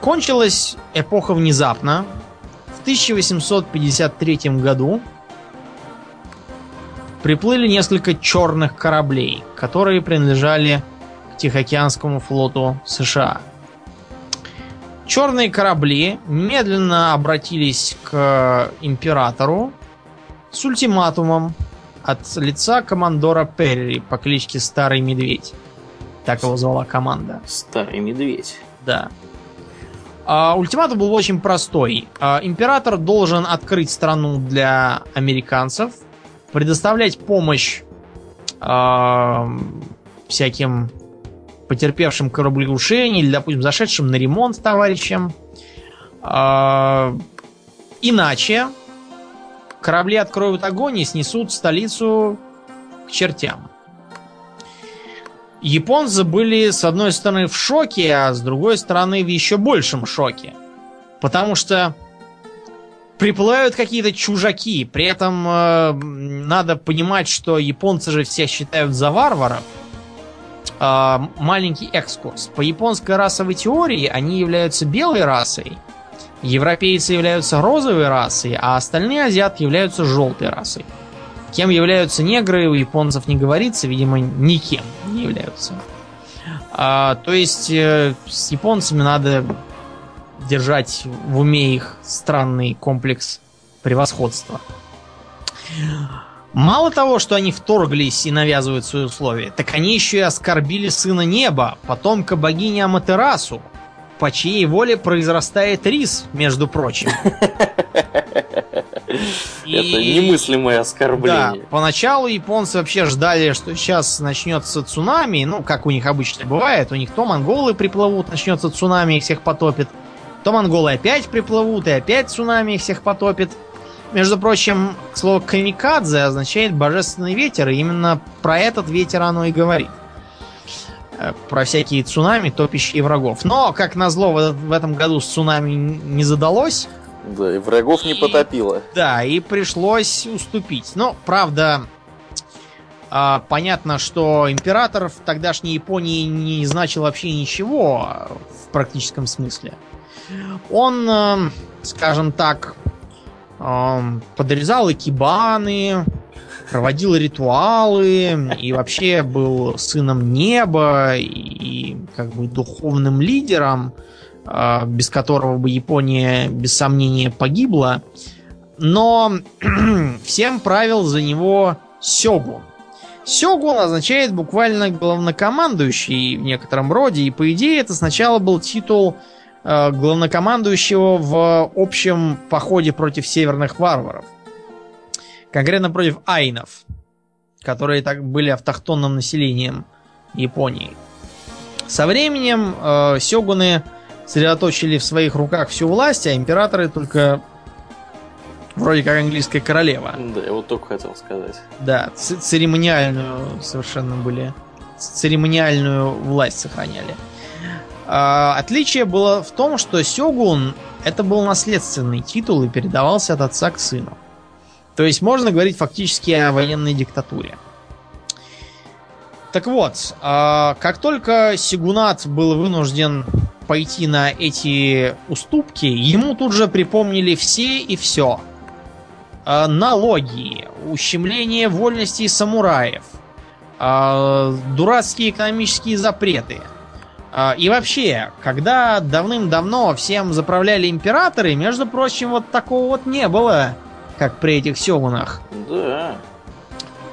S2: кончилась эпоха внезапно. В 1853 году приплыли несколько черных кораблей, которые принадлежали к Тихоокеанскому флоту США. Черные корабли медленно обратились к императору с ультиматумом от лица командора Перри по кличке Старый Медведь. Так его звала команда.
S1: Старый медведь.
S2: Да. А, ультиматум был очень простой. А, император должен открыть страну для американцев, предоставлять помощь а, всяким потерпевшим кораблекрушение или, допустим, зашедшим на ремонт товарищам. А, иначе корабли откроют огонь и снесут столицу к чертям. Японцы были, с одной стороны, в шоке, а с другой стороны, в еще большем шоке. Потому что приплывают какие-то чужаки. При этом э, надо понимать, что японцы же всех считают за варваров. Э, маленький экскурс. По японской расовой теории они являются белой расой. Европейцы являются розовой расой, а остальные азиаты являются желтой расой. Кем являются негры, у японцев не говорится, видимо, никем не являются. А, то есть э, с японцами надо держать в уме их странный комплекс превосходства. Мало того, что они вторглись и навязывают свои условия, так они еще и оскорбили сына неба, потомка богини Аматерасу, по чьей воле произрастает рис, между прочим.
S1: Это немыслимое оскорбление.
S2: Да, поначалу японцы вообще ждали, что сейчас начнется цунами, ну, как у них обычно бывает, у них то монголы приплывут, начнется цунами, их всех потопит, то монголы опять приплывут, и опять цунами их всех потопит. Между прочим, слово камикадзе означает божественный ветер, и именно про этот ветер оно и говорит. Э, про всякие цунами, топящие врагов. Но, как назло, в этом году с цунами не задалось.
S1: Да, и врагов не потопило.
S2: Да, и пришлось уступить. Но, правда, понятно, что император в тогдашней Японии не значил вообще ничего в практическом смысле. Он, э, скажем так, э, подрезал экибаны, проводил ритуалы и вообще был сыном неба и как бы духовным лидером, а, без которого бы Япония без сомнения погибла. Но всем правил за него Сёгун. Сёгун означает буквально главнокомандующий в некотором роде, и по идее это сначала был титул э, главнокомандующего в общем походе против северных варваров. Конкретно против айнов, которые так были автохтонным населением Японии. Со временем э, сёгуны сосредоточили в своих руках всю власть, а императоры только вроде как английская королева.
S1: Да, я вот только хотел сказать.
S2: Да, церемониальную совершенно были. Церемониальную власть сохраняли. А, отличие было в том, что сёгун это был наследственный титул и передавался от отца к сыну. То есть можно говорить фактически о военной диктатуре. Так вот, а, как только Сигунат был вынужден пойти на эти уступки, ему тут же припомнили все и все. А, налоги, ущемление вольностей самураев, а, дурацкие экономические запреты. И вообще, когда давным-давно всем заправляли императоры, между прочим, вот такого вот не было как при этих сёгунах.
S1: Да.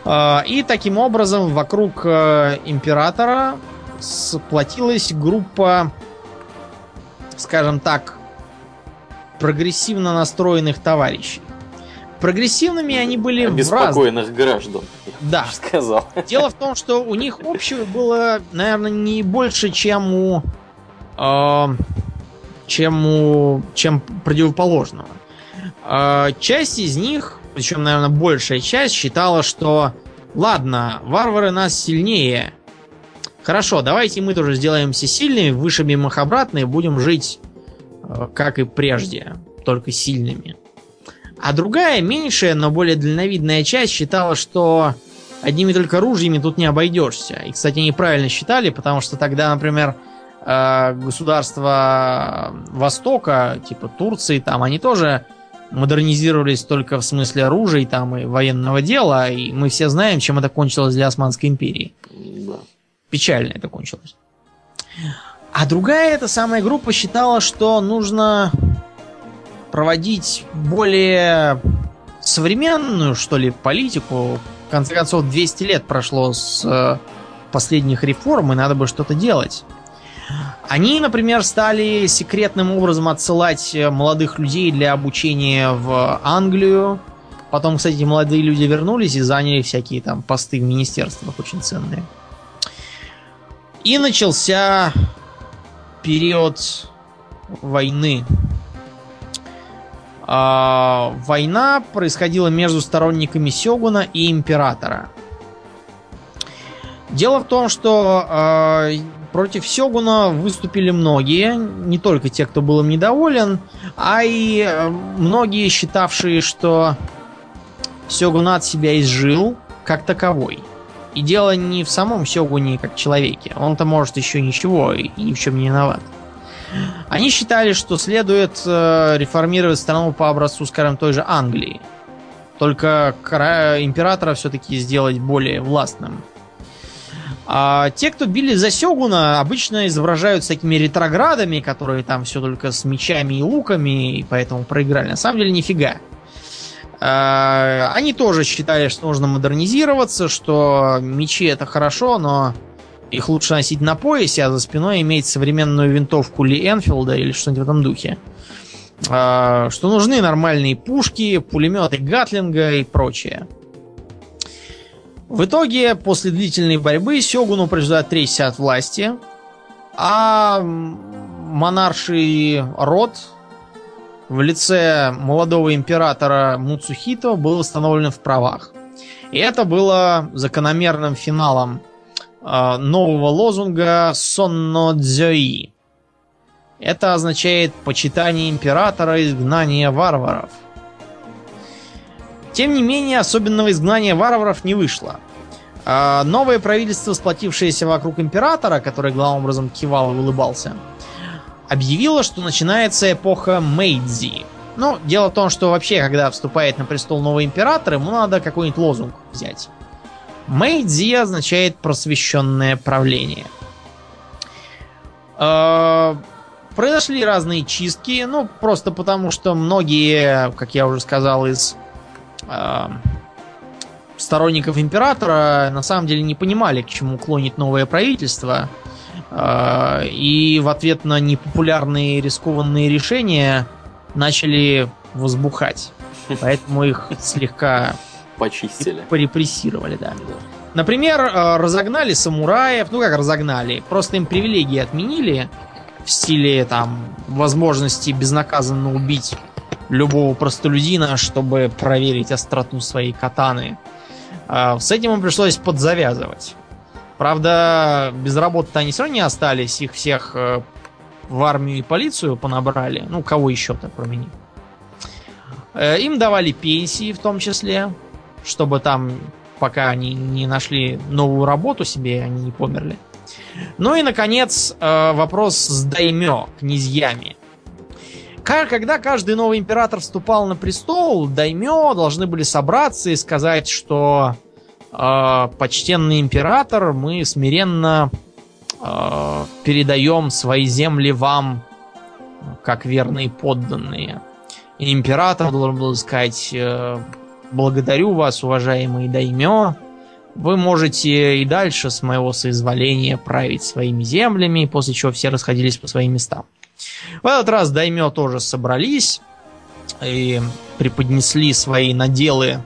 S2: А, И таким образом вокруг э, императора сплотилась группа, скажем так, прогрессивно настроенных товарищей. Прогрессивными они были в.
S1: Обеспокоенных граждан, я
S2: Да.
S1: сказал.
S2: Дело в том, что у них общего было, наверное, не больше, чем у, э, чем у, чем противоположного. Э, часть из них, причем, наверное, большая часть, считала, что ладно, варвары нас сильнее. Хорошо, давайте мы тоже сделаемся сильными, вышибем их обратно и будем жить, э, как и прежде, только сильными. А другая, меньшая, но более дальновидная часть считала, что одними только ружьями тут не обойдешься. И, кстати, они правильно считали, потому что тогда, например, э, государства Востока, типа Турции, там, они тоже модернизировались только в смысле оружия там, и военного дела, и мы все знаем, чем это кончилось для Османской империи.
S1: Да.
S2: Печально это кончилось. А другая эта самая группа считала, что нужно проводить более современную, что ли, политику. В конце концов, 200 лет прошло с э, последних реформ, и надо бы что-то делать. Они, например, стали секретным образом отсылать э, молодых людей для обучения в Англию. Потом, кстати, молодые люди вернулись и заняли всякие там посты в министерствах очень ценные. И начался период войны. А, война происходила между сторонниками Сёгуна и Императора. Дело в том, что э, против Сёгуна выступили многие, не только те, кто был им недоволен, а и э, многие, считавшие, что Сёгунат себя изжил как таковой. И дело не в самом Сёгуне как человеке. Он-то может еще ничего и ни в чем не виноват. Они считали, что следует э, реформировать страну по образцу, скажем, той же Англии. Только императора все-таки сделать более властным. А те, кто били за Сёгуна, обычно изображают с такими ретроградами, которые там все только с мечами и луками, и поэтому проиграли. На самом деле нифига. А, Они тоже считали, что нужно модернизироваться, что мечи это хорошо, но их лучше носить на поясе, а за спиной иметь современную винтовку Ли Энфилда или что-нибудь в этом духе. А, Что нужны нормальные пушки, пулеметы Гатлинга и прочее. В итоге, после длительной борьбы, Сёгуну пришлось отречься от власти, а монарший род в лице молодого императора Муцухито был восстановлен в правах. И это было закономерным финалом нового лозунга Сонно Дзёи. Это означает почитание императора, изгнание варваров. Тем не менее, особенного изгнания варваров не вышло. А, Новое правительство, сплотившееся вокруг императора, который главным образом кивал и улыбался, объявило, что начинается эпоха Мэйдзи. Ну, дело в том, что вообще, когда вступает на престол новый император, ему надо какой-нибудь лозунг взять. Мэйдзи означает просвещенное правление. Э, Произошли разные чистки, ну, просто потому что многие, как я уже сказал, из э, сторонников императора на самом деле не понимали, к чему клонит новое правительство. Э, И в ответ на непопулярные рискованные решения начали возбухать. Поэтому их слегка
S1: Почистили.
S2: порепрессировали, да.
S1: Да.
S2: Например, э, разогнали самураев, ну как разогнали, просто им привилегии отменили в стиле там возможности безнаказанно убить любого простолюдина, чтобы проверить остроту своей катаны. А, С этим им пришлось подзавязывать. Правда, без работы они все равно не остались, их всех э, в армию и полицию понабрали. Ну, кого еще-то, кроме них. Э, Им давали пенсии в том числе, чтобы там, пока они не нашли новую работу себе, они не померли. Ну и, наконец, э, вопрос с даймё, князьями. Когда каждый новый император вступал на престол, даймё должны были собраться и сказать, что э, почтенный император, мы смиренно э, передаем свои земли вам, как верные подданные. И император должен был сказать, э, благодарю вас, уважаемые даймё, вы можете и дальше с моего соизволения править своими землями, после чего все расходились по своим местам. В этот раз даймё тоже собрались и преподнесли свои наделы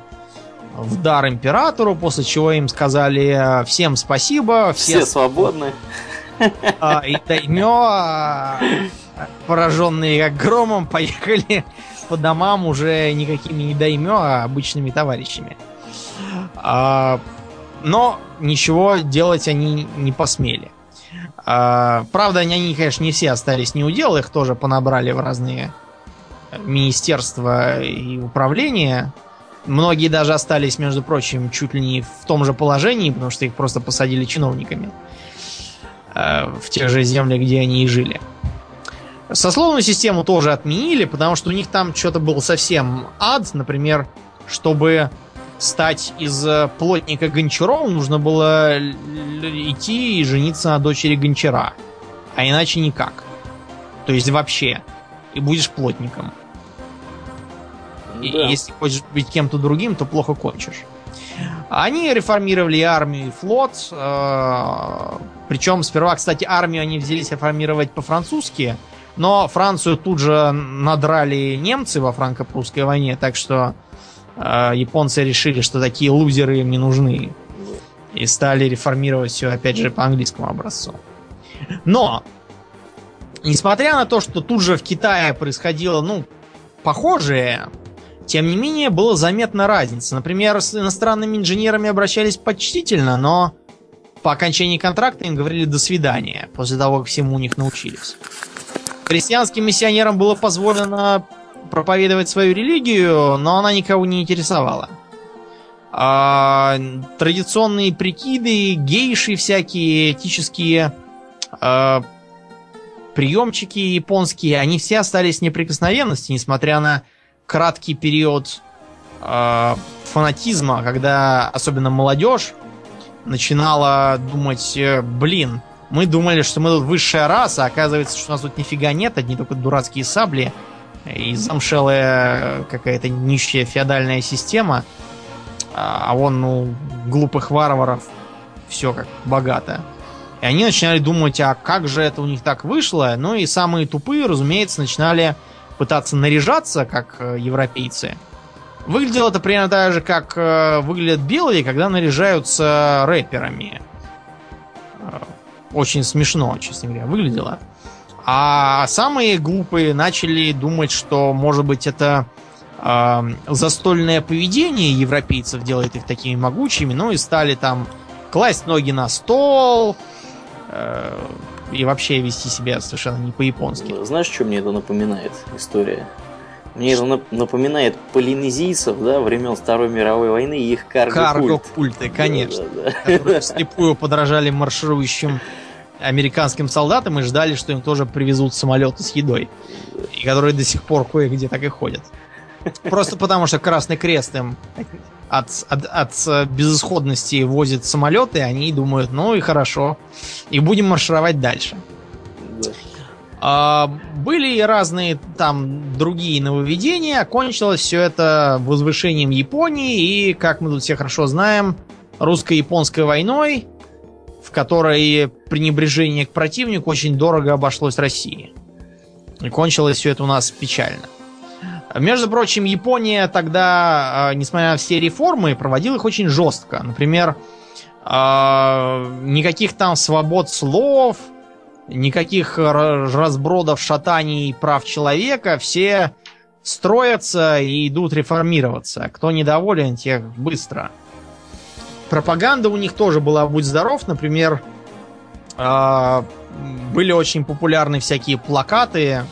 S2: в дар императору, после чего им сказали всем спасибо.
S1: Все, все свободны.
S2: А, и даймё, а, пораженные как громом, поехали по домам уже никакими не даймё, а обычными товарищами. А, но ничего делать они не посмели. А, правда, они, конечно, не все остались не у дел, их тоже понабрали в разные министерства и управления. Многие даже остались, между прочим, чуть ли не в том же положении, потому что их просто посадили чиновниками э, в тех же землях, где они и жили. Сословную систему тоже отменили, потому что у них там что-то был совсем ад. Например, чтобы стать из э, плотника гончаром, нужно было идти и жениться на дочери гончара. А иначе никак. То есть вообще. И будешь плотником. Да. И если хочешь быть кем-то другим, то плохо кончишь. Они реформировали армию и флот. Э, причем сперва, кстати, армию они взялись реформировать по-французски. Но Францию тут же надрали немцы во франко-прусской войне, так что э, японцы решили, что такие лузеры им не нужны. И стали реформировать все, опять же, по английскому образцу. Но, несмотря на то, что тут же в Китае происходило, ну, похожее, тем не менее, было заметна разница. Например, с иностранными инженерами обращались почтительно, но по окончании контракта им говорили «до свидания», после того, как всему у них научились. Христианским миссионерам было позволено проповедовать свою религию, но она никого не интересовала. А, традиционные прикиды, гейши всякие, этические а, приемчики японские, они все остались в неприкосновенности, несмотря на краткий период а, фанатизма, когда особенно молодежь начинала думать, э, блин, мы думали, что мы тут высшая раса, а оказывается, что у нас тут нифига нет, одни только дурацкие сабли и замшелая какая-то нищая феодальная система. А, а вон, ну, глупых варваров все как богато. И они начинали думать, а как же это у них так вышло? Ну и самые тупые, разумеется, начинали пытаться наряжаться, как э, европейцы. Выглядело это примерно так же, как э, выглядят белые, когда наряжаются рэперами. Очень смешно, честно говоря, выглядело. А самые глупые начали думать, что, может быть, это э, застольное поведение европейцев делает их такими могучими, ну и стали там класть ноги на стол э, и вообще вести себя совершенно не по-японски.
S1: Знаешь, что мне это напоминает история? Мне это напоминает полинезийцев, да, времен Второй мировой войны и их карго-культ.
S2: Карго-культы, конечно. Да, да, да. Вслепую подражали марширующим американским солдатам и ждали, что им тоже привезут самолеты с едой. И которые до сих пор кое-где так и ходят. Просто потому, что Красный Крест им от, от, от безысходности возит самолеты, они думают, ну и хорошо, и будем маршировать дальше. А, были разные там другие нововведения. Кончилось все это возвышением Японии и, как мы тут все хорошо знаем, русско-японской войной, в которой пренебрежение к противнику очень дорого обошлось России. И кончилось все это у нас печально. Между прочим, Япония тогда, а, несмотря на все реформы, проводила их очень жестко. Например, а, никаких там свобод слов, никаких разбродов, шатаний прав человека, все строятся и идут реформироваться. Кто недоволен, тех быстро. Пропаганда у них тоже была «Будь здоров». Например, а, были очень популярны всякие плакаты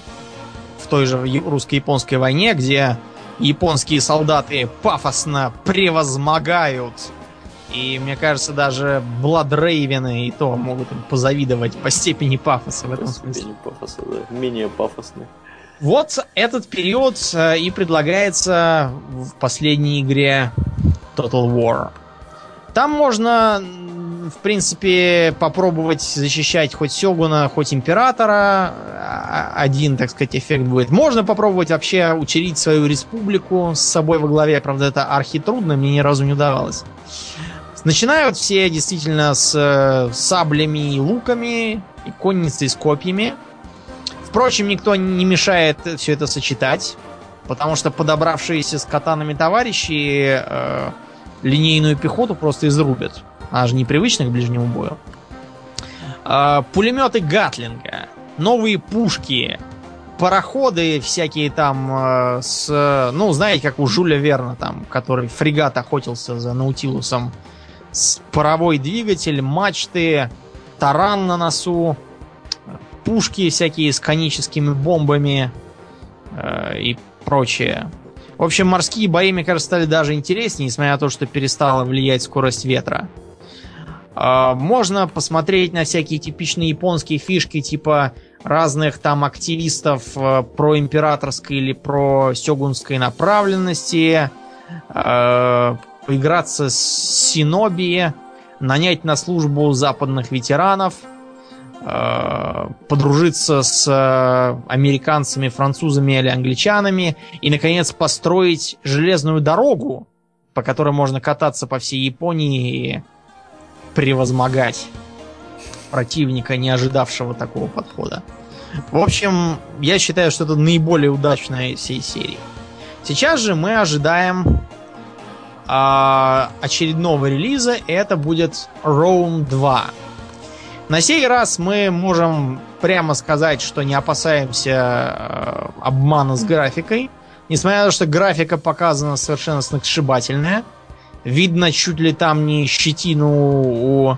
S2: в той же русско-японской войне, где японские солдаты пафосно превозмогают. И мне кажется, даже Бладрейвены и то могут им позавидовать по степени пафоса в этом по смысле. Степени
S1: пафоса, да. Менее пафосный.
S2: Вот этот период э, и предлагается в последней игре Total War. Там можно, в принципе, попробовать защищать хоть Сёгуна, хоть Императора. а, один, так сказать, эффект будет. Можно попробовать вообще учредить свою республику с собой во главе. Правда, это архитрудно, мне ни разу не удавалось. Начинают все действительно с э, саблями и луками, и конницей с копьями. Впрочем, никто не мешает все это сочетать, потому что подобравшиеся с катанами товарищи э, линейную пехоту просто изрубят. Она же непривычна к ближнему бою. Э, пулеметы Гатлинга, новые пушки, пароходы всякие там э, с... Ну, знаете, как у Жуля Верна, там, который фрегат охотился за Наутилусом. Паровой двигатель, мачты, таран на носу, пушки всякие с коническими бомбами э, и прочее. В общем, морские бои, мне кажется, стали даже интереснее, несмотря на то, что перестала влиять скорость ветра. Э, можно посмотреть на всякие типичные японские фишки, типа разных там активистов э, про императорской или про сёгунской направленности, э, поиграться с Синоби, нанять на службу западных ветеранов, э, подружиться с э, американцами, французами или англичанами и, наконец, построить железную дорогу, по которой можно кататься по всей Японии и превозмогать противника, не ожидавшего такого подхода. В общем, я считаю, что это наиболее удачная из всей серии. Сейчас же мы ожидаем а, очередного релиза. Это будет Rome 2. На сей раз мы можем прямо сказать, что не опасаемся э, обмана с графикой. Несмотря на то, что графика показана совершенно сногсшибательная. Видно чуть ли там не щетину у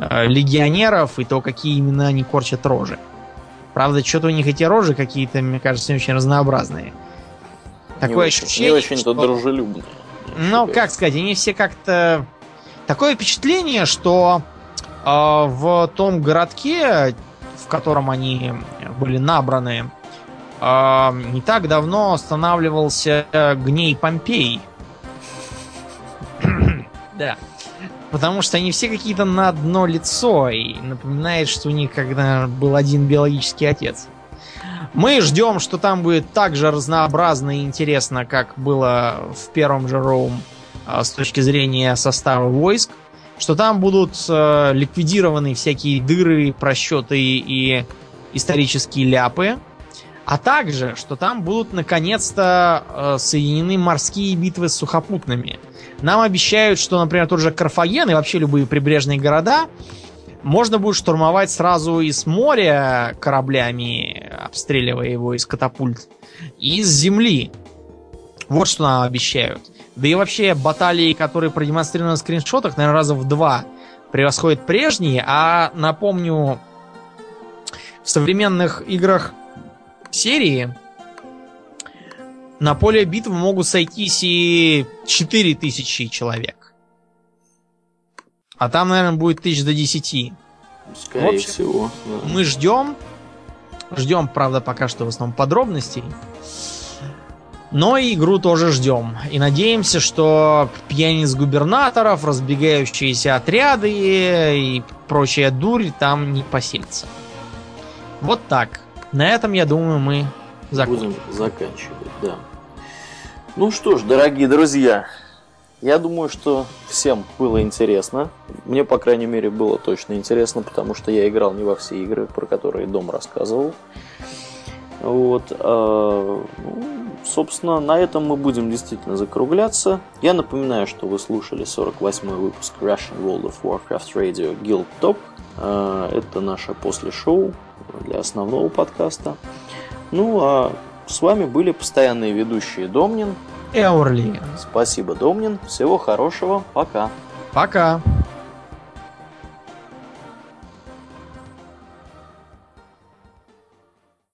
S2: э, легионеров и то, какие именно они корчат рожи. Правда, что-то у них эти рожи какие-то, мне кажется, не очень разнообразные.
S1: Такое не ощущение, очень, не очень-то что... дружелюбные.
S2: Ну, как сказать, они все как-то... Такое впечатление, что э, в том городке, в котором они были набраны, э, не так давно останавливался гней Помпей. да. Потому что они все какие-то на одно лицо и напоминает, что у них когда был один биологический отец. Мы ждем, что там будет так же разнообразно и интересно, как было в первом же Роум с точки зрения состава войск. Что там будут э, ликвидированы всякие дыры, просчеты и исторические ляпы. А также, что там будут наконец-то э, соединены морские битвы с сухопутными. Нам обещают, что, например, тот же Карфаген и вообще любые прибрежные города можно будет штурмовать сразу из моря кораблями, обстреливая его из катапульт, и из земли. Вот что нам обещают. Да и вообще баталии, которые продемонстрированы в скриншотах, наверное, раза в два превосходят прежние. А напомню, в современных играх серии на поле битвы могут сойтись и 4000 человек. А там, наверное, будет тысяч до 10.
S1: Скорее общем, всего.
S2: Да. Мы ждем. Ждем, правда, пока что в основном подробностей. Но и игру тоже ждем. И надеемся, что пьяниц губернаторов, разбегающиеся отряды и прочая дурь там не поселится. Вот так. На этом, я думаю, мы закончим.
S1: Будем заканчивать, да. Ну что ж, дорогие друзья, я думаю, что всем было интересно. Мне, по крайней мере, было точно интересно, потому что я играл не во все игры, про которые Дом рассказывал. Вот. А, ну, собственно, на этом мы будем действительно закругляться. Я напоминаю, что вы слушали 48-й выпуск Russian World of Warcraft Radio Guild Top. А, это наше после шоу для основного подкаста. Ну, а с вами были постоянные ведущие Домнин
S2: и Аурлиен.
S1: Спасибо, Домнин. Всего хорошего. Пока.
S2: Пока.